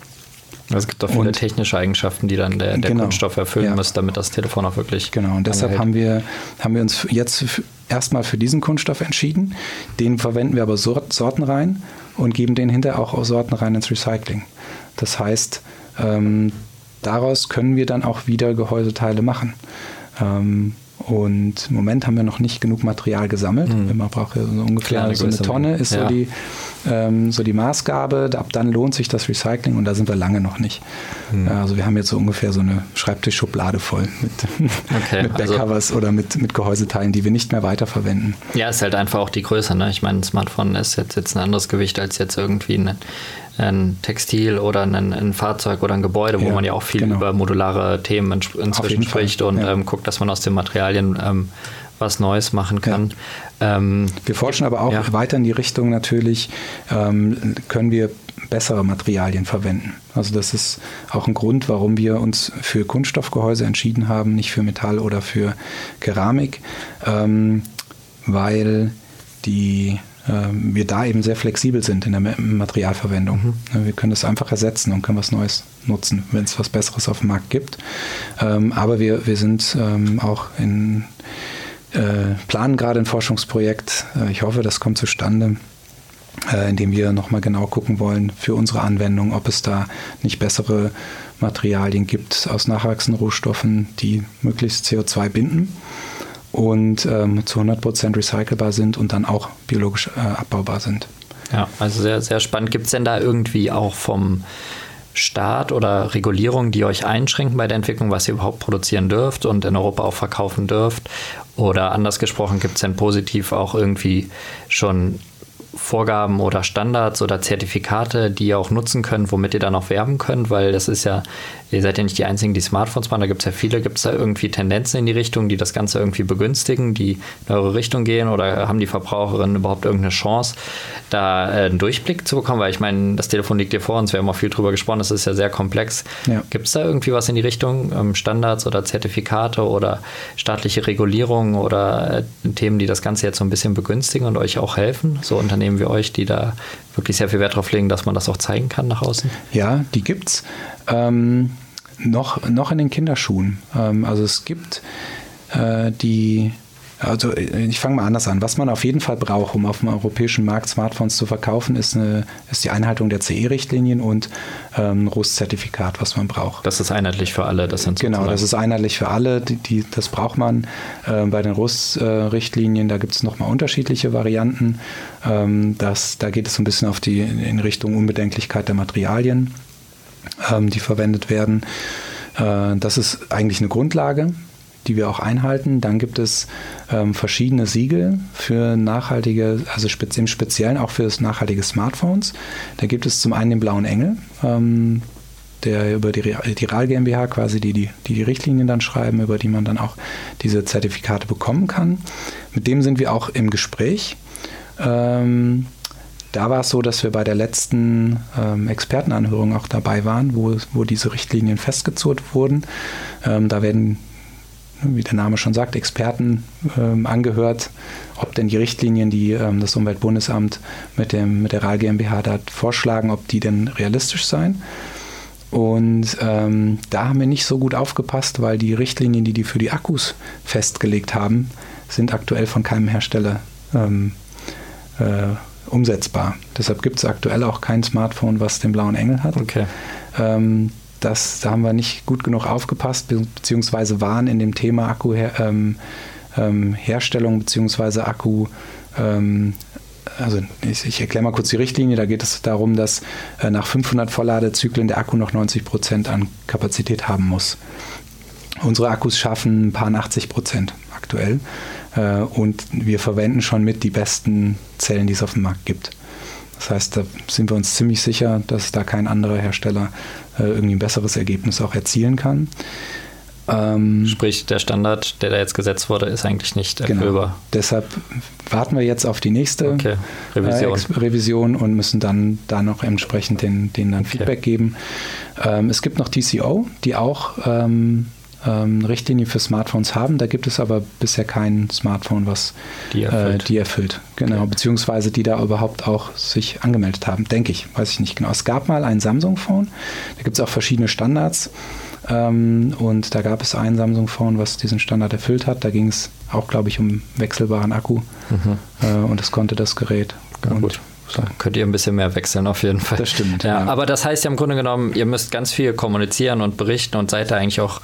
Es gibt auch viele und, technische Eigenschaften, die dann der, der genau, Kunststoff erfüllen ja. muss, damit das Telefon auch wirklich. Genau, und deshalb haben wir, haben wir uns jetzt erstmal für diesen Kunststoff entschieden. Den verwenden wir aber Sorten rein und geben den hinterher auch Sorten rein ins Recycling. Das heißt, ähm, daraus können wir dann auch wieder Gehäuseteile machen. Ähm, und im Moment haben wir noch nicht genug Material gesammelt. Mhm. Man braucht ja so ungefähr Klar, so eine Tonne, ist ja. so, die, ähm, so die Maßgabe. Ab dann lohnt sich das Recycling und da sind wir lange noch nicht. Mhm. Also wir haben jetzt so ungefähr so eine Schreibtischschublade voll mit, okay. mit Backcovers also, oder mit, mit Gehäuseteilen, die wir nicht mehr weiterverwenden. Ja, ist halt einfach auch die Größe. Ne? Ich meine, ein Smartphone ist jetzt, jetzt ein anderes Gewicht als jetzt irgendwie ein ein Textil oder ein, ein Fahrzeug oder ein Gebäude, wo ja, man ja auch viel genau. über modulare Themen inzwischen spricht Fall. und ja. ähm, guckt, dass man aus den Materialien ähm, was Neues machen kann. Ja. Ähm, wir forschen aber auch ja. weiter in die Richtung natürlich, ähm, können wir bessere Materialien verwenden. Also das ist auch ein Grund, warum wir uns für Kunststoffgehäuse entschieden haben, nicht für Metall oder für Keramik, ähm, weil die ähm, wir da eben sehr flexibel sind in der Materialverwendung. Mhm. Wir können das einfach ersetzen und können was Neues nutzen, wenn es was Besseres auf dem Markt gibt. Ähm, aber wir, wir sind ähm, auch in äh, planen gerade ein Forschungsprojekt. Äh, ich hoffe, das kommt zustande, äh, indem wir nochmal genau gucken wollen für unsere Anwendung, ob es da nicht bessere Materialien gibt aus nachwachsenden Rohstoffen, die möglichst CO2 binden und ähm, zu 100% recycelbar sind und dann auch biologisch abbaubar sind. Ja, also sehr, sehr spannend. Gibt es denn da irgendwie auch vom Staat oder Regulierungen, die euch einschränken bei der Entwicklung, was ihr überhaupt produzieren dürft und in Europa auch verkaufen dürft? Oder anders gesprochen, gibt es denn positiv auch irgendwie schon Vorgaben oder Standards oder Zertifikate, die ihr auch nutzen könnt, womit ihr dann auch werben könnt, weil das ist ja, ihr seid ja nicht die Einzigen, die Smartphones machen, da gibt es ja viele. Gibt es da irgendwie Tendenzen in die Richtung, die das Ganze irgendwie begünstigen, die in eure Richtung gehen oder haben die Verbraucherinnen überhaupt irgendeine Chance, da äh, einen Durchblick zu bekommen? Weil ich meine, das Telefon liegt hier vor uns, wir haben auch viel drüber gesprochen, das ist ja sehr komplex. Ja. Gibt es da irgendwie was in die Richtung, ähm, Standards oder Zertifikate oder staatliche Regulierungen oder äh, Themen, die das Ganze jetzt so ein bisschen begünstigen und euch auch helfen? So Unternehmen Unternehmen wie euch, die da wirklich sehr viel Wert drauf legen, dass man das auch zeigen kann nach außen? Ja, die gibt's. Ähm, noch, noch in den Kinderschuhen. Ähm, also es gibt äh, die also äh, ich fange mal anders an. Was man auf jeden Fall braucht, um auf dem europäischen Markt Smartphones zu verkaufen, ist, eine, ist die Einhaltung der CE-Richtlinien und ähm, ein RUST-Zertifikat, was man braucht. Das ist einheitlich für alle. Das sind genau, das ist einheitlich für alle. Die, die das braucht man äh, bei den RUST-Richtlinien. Da gibt es nochmal unterschiedliche Varianten. Ähm, das, da geht es so ein bisschen auf die, in Richtung Unbedenklichkeit der Materialien, ähm, die verwendet werden. Äh, das ist eigentlich eine Grundlage die wir auch einhalten. Dann gibt es ähm, verschiedene Siegel für nachhaltige, also im Speziellen auch für nachhaltige Smartphones. Da gibt es zum einen den blauen Engel, ähm, der über die, die RAL GmbH quasi die, die, die Richtlinien dann schreiben, über die man dann auch diese Zertifikate bekommen kann. Mit dem sind wir auch im Gespräch. Ähm, da war es so, dass wir bei der letzten ähm, Expertenanhörung auch dabei waren, wo, wo diese Richtlinien festgezurrt wurden. Ähm, da werden wie der Name schon sagt, Experten ähm, angehört, ob denn die Richtlinien, die ähm, das Umweltbundesamt mit, dem, mit der RAL GmbH da vorschlagen, ob die denn realistisch seien. Und ähm, da haben wir nicht so gut aufgepasst, weil die Richtlinien, die die für die Akkus festgelegt haben, sind aktuell von keinem Hersteller ähm, äh, umsetzbar. Deshalb gibt es aktuell auch kein Smartphone, was den blauen Engel hat. Okay. Ähm, das, da haben wir nicht gut genug aufgepasst, beziehungsweise waren in dem Thema Akkuherstellung ähm, ähm, beziehungsweise Akku ähm, also ich, ich, erkläre mal kurz die Richtlinie, da geht es darum, dass äh, nach 500 Volladezyklen der Akku noch 90 Prozent an Kapazität haben muss. Unsere Akkus schaffen ein paar 80 Prozent aktuell äh, und wir verwenden schon mit die besten Zellen, die es auf dem Markt gibt. Das heißt, da sind wir uns ziemlich sicher, dass da kein anderer Hersteller irgendwie ein besseres Ergebnis auch erzielen kann. Ähm, Sprich, der Standard, der da jetzt gesetzt wurde, ist eigentlich nicht genau. erfüllbar. Genau. Deshalb warten wir jetzt auf die nächste okay. Revision. Äh, Revision. und müssen dann da noch entsprechend den, denen dann okay. Feedback geben. Ähm, es gibt noch TCO, die auch ähm, ähm, Richtlinie für Smartphones haben. Da gibt es aber bisher kein Smartphone, was die erfüllt. Äh, die erfüllt. Genau, okay. beziehungsweise die da überhaupt auch sich angemeldet haben, denke ich, weiß ich nicht genau. Es gab mal ein Samsung-Phone, da gibt es auch verschiedene Standards. Ähm, und da gab es ein Samsung-Phone, was diesen Standard erfüllt hat. Da ging es auch, glaube ich, um wechselbaren Akku. Mhm. Äh, und es konnte das Gerät. Ja, und gut. So. Könnt ihr ein bisschen mehr wechseln auf jeden Fall. Das stimmt. Ja, ja, Aber das heißt ja im Grunde genommen, ihr müsst ganz viel kommunizieren und berichten und seid da eigentlich auch,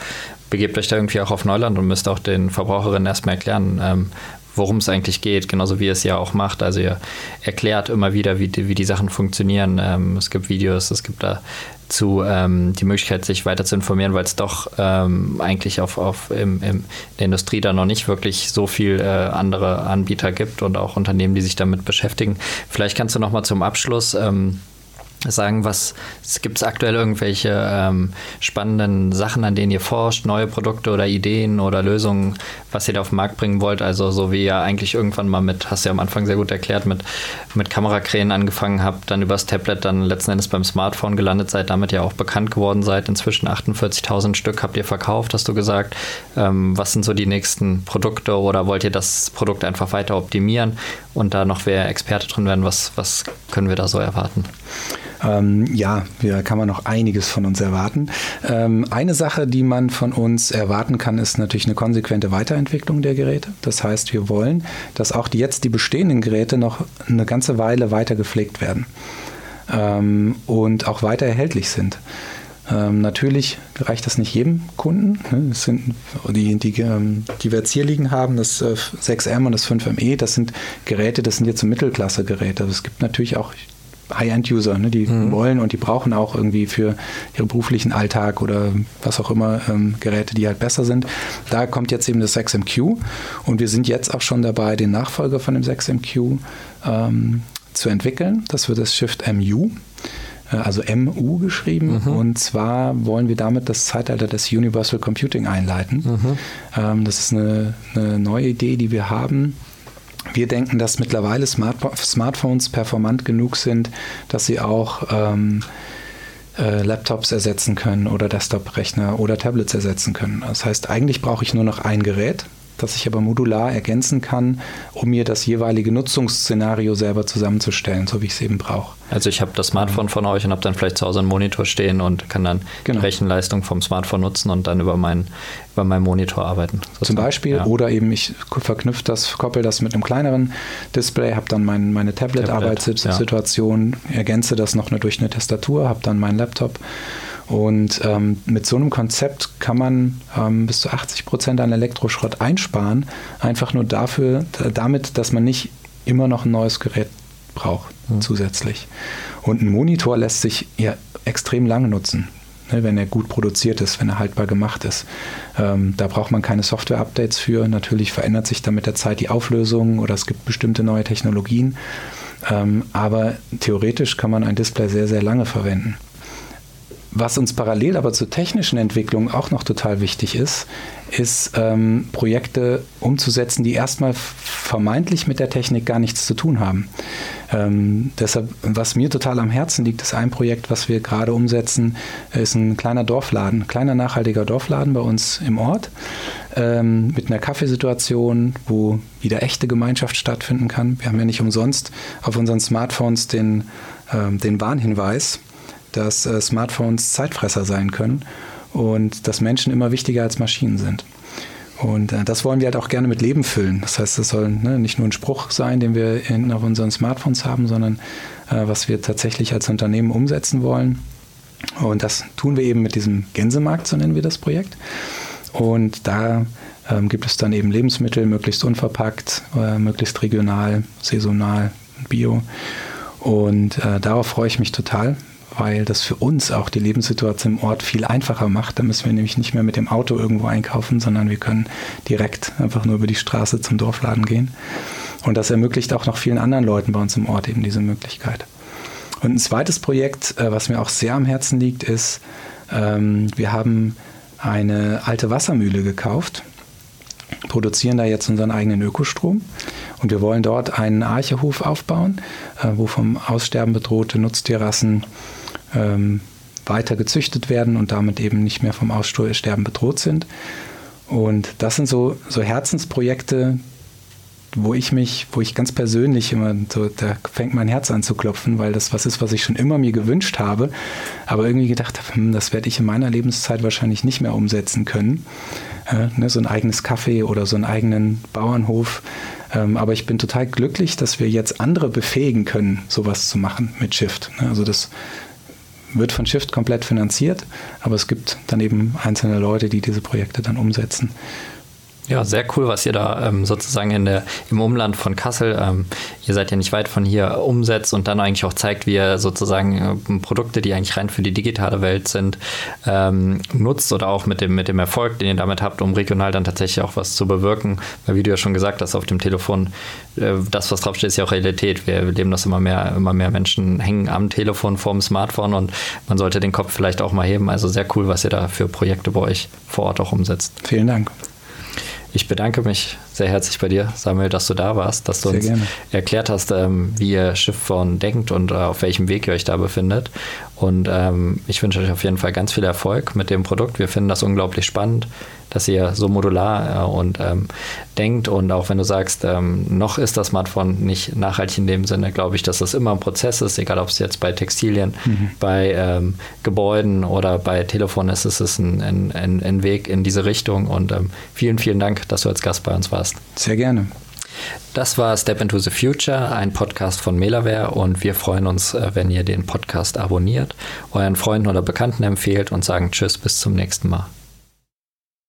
begebt euch da irgendwie auch auf Neuland und müsst auch den Verbraucherinnen erstmal erklären, ähm, worum es eigentlich geht, genauso wie ihr es ja auch macht. Also ihr erklärt immer wieder, wie die, wie die Sachen funktionieren. Ähm, es gibt Videos, es gibt dazu ähm, die Möglichkeit, sich weiter zu informieren, weil es doch ähm, eigentlich auf, auf im, im, der Industrie da noch nicht wirklich so viel äh, andere Anbieter gibt und auch Unternehmen, die sich damit beschäftigen. Vielleicht kannst du noch mal zum Abschluss ähm, sagen, was gibt es aktuell irgendwelche ähm, spannenden Sachen, an denen ihr forscht, neue Produkte oder Ideen oder Lösungen, was ihr da auf den Markt bringen wollt? Also so wie ihr eigentlich irgendwann mal mit, hast du ja am Anfang sehr gut erklärt, mit, mit Kamerakränen angefangen habt, dann übers Tablet dann letzten Endes beim Smartphone gelandet seid, damit ja auch bekannt geworden seid. Inzwischen 48.000 Stück habt ihr verkauft, hast du gesagt. Ähm, was sind so die nächsten Produkte oder wollt ihr das Produkt einfach weiter optimieren und da noch wer Experte drin werden? Was, was können wir da so erwarten? Ähm, ja, da kann man noch einiges von uns erwarten. Ähm, eine Sache, die man von uns erwarten kann, ist natürlich eine konsequente Weiterentwicklung der Geräte. Das heißt, wir wollen, dass auch die, jetzt die bestehenden Geräte noch eine ganze Weile weiter gepflegt werden ähm, und auch weiter erhältlich sind. Ähm, natürlich reicht das nicht jedem Kunden. Ne? Das sind die, die, ähm, die wir jetzt hier liegen haben, das äh, 6M und das 5ME, das sind Geräte, das sind jetzt so Mittelklasse-Geräte. Aber es gibt natürlich auch High-End-User, ne, die mhm. wollen und die brauchen auch irgendwie für ihren beruflichen Alltag oder was auch immer ähm, Geräte, die halt besser sind. Da kommt jetzt eben das 6MQ und wir sind jetzt auch schon dabei, den Nachfolger von dem 6MQ ähm, zu entwickeln. Das wird das Shift MU äh, also MU geschrieben. Mhm. Und zwar wollen wir damit das Zeitalter des Universal Computing einleiten. Mhm. Ähm, das ist eine, eine, neue Idee, die wir haben. Wir denken, dass mittlerweile Smart Smartphones performant genug sind, dass sie auch ähm, äh, Laptops ersetzen können oder Desktop-Rechner oder Tablets ersetzen können. Das heißt, eigentlich brauche ich nur noch ein Gerät, das ich aber modular ergänzen kann, um mir das jeweilige Nutzungsszenario selber zusammenzustellen, so wie ich es eben brauche. Also ich habe das Smartphone von euch und habe dann vielleicht zu Hause einen Monitor stehen und kann dann genau. die Rechenleistung vom Smartphone nutzen und dann über, mein, über meinen Monitor arbeiten. Sozusagen. Zum Beispiel ja. oder eben ich verknüpfe das, koppel das mit einem kleineren Display, habe dann mein, meine Tablet-Arbeitssituation, Tablet, ja. ergänze das noch durch eine Tastatur, habe dann meinen Laptop und ähm, mit so einem Konzept kann man ähm, bis zu 80 Prozent an Elektroschrott einsparen, einfach nur dafür, damit, dass man nicht immer noch ein neues Gerät braucht mhm. zusätzlich. Und ein Monitor lässt sich ja extrem lange nutzen, ne, wenn er gut produziert ist, wenn er haltbar gemacht ist. Ähm, da braucht man keine Software-Updates für. Natürlich verändert sich dann mit der Zeit die Auflösung oder es gibt bestimmte neue Technologien. Ähm, aber theoretisch kann man ein Display sehr, sehr lange verwenden. Was uns parallel aber zur technischen Entwicklung auch noch total wichtig ist, ist ähm, Projekte umzusetzen, die erstmal vermeintlich mit der Technik gar nichts zu tun haben. Ähm, deshalb, was mir total am Herzen liegt, ist ein Projekt, was wir gerade umsetzen, ist ein kleiner Dorfladen, ein kleiner nachhaltiger Dorfladen bei uns im Ort ähm, mit einer Kaffeesituation, wo wieder echte Gemeinschaft stattfinden kann. Wir haben ja nicht umsonst auf unseren Smartphones den, ähm, den Warnhinweis dass äh, Smartphones Zeitfresser sein können und dass Menschen immer wichtiger als Maschinen sind. Und äh, das wollen wir halt auch gerne mit Leben füllen. Das heißt, das soll ne, nicht nur ein Spruch sein, den wir in, auf unseren Smartphones haben, sondern äh, was wir tatsächlich als Unternehmen umsetzen wollen. Und das tun wir eben mit diesem Gänsemarkt, so nennen wir das Projekt. Und da ähm, gibt es dann eben Lebensmittel, möglichst unverpackt, äh, möglichst regional, saisonal, bio. Und äh, darauf freue ich mich total, weil das für uns auch die Lebenssituation im Ort viel einfacher macht. Da müssen wir nämlich nicht mehr mit dem Auto irgendwo einkaufen, sondern wir können direkt einfach nur über die Straße zum Dorfladen gehen. Und das ermöglicht auch noch vielen anderen Leuten bei uns im Ort eben diese Möglichkeit. Und ein zweites Projekt, äh, was mir auch sehr am Herzen liegt, ist, ähm, wir haben eine alte Wassermühle gekauft, produzieren da jetzt unseren eigenen Ökostrom und wir wollen dort einen Archehof aufbauen, äh, wo vom Aussterben bedrohte Nutztierrassen ähm, weiter gezüchtet werden und damit eben nicht mehr vom Aussterben bedroht sind. Und das sind so, so Herzensprojekte, wo ich mich, wo ich ganz persönlich immer so, da fängt mein Herz an zu klopfen, weil das was ist, was ich schon immer mir gewünscht habe, aber irgendwie gedacht habe, hm, das werde ich in meiner Lebenszeit wahrscheinlich nicht mehr umsetzen können. Äh, ne, so ein eigenes Café oder so einen eigenen Bauernhof. Ähm, aber ich bin total glücklich, dass wir jetzt andere befähigen können, sowas zu machen mit Shift. Ne, also das wird von Shift komplett finanziert, aber es gibt dann eben einzelne Leute, die diese Projekte dann umsetzen. Ja, sehr cool, was ihr da ähm, sozusagen in der, im Umland von Kassel, ähm, ihr seid ja nicht weit von hier, umsetzt und dann eigentlich auch zeigt, wie ihr sozusagen äh, Produkte, die eigentlich rein für die digitale Welt sind, ähm, nutzt oder auch mit dem, mit dem Erfolg, den ihr damit habt, um regional dann tatsächlich auch was zu bewirken. Weil wie du ja schon gesagt hast, auf dem Telefon, äh, das, was draufsteht, ist ja auch Realität. Wir leben das immer mehr, immer mehr Menschen hängen am Telefon vorm Smartphone und man sollte den Kopf vielleicht auch mal heben. Also sehr cool, was ihr da für Projekte bei euch vor Ort auch umsetzt. Vielen Dank. Ich bedanke mich sehr herzlich bei dir, Samuel, dass du da warst, dass du sehr uns gerne. erklärt hast, ähm, wie ihr Schiffborn denkt und äh, auf welchem Weg ihr euch da befindet. Und ähm, ich wünsche euch auf jeden Fall ganz viel Erfolg mit dem Produkt. Wir finden das unglaublich spannend, dass ihr so modular äh, und ähm, denkt. Und auch wenn du sagst, ähm, noch ist das Smartphone nicht nachhaltig in dem Sinne, glaube ich, dass das immer ein Prozess ist, egal ob es jetzt bei Textilien, mhm. bei ähm, Gebäuden oder bei Telefonen ist, ist es ein, ein, ein, Weg in diese Richtung. Und ähm, vielen, vielen Dank, dass du als Gast bei uns warst. Sehr gerne. Das war Step into the Future, ein Podcast von Melaware und wir freuen uns, äh, wenn ihr den Podcast abonniert, euren Freunden oder Bekannten empfehlt und sagen Tschüss, bis zum nächsten Mal.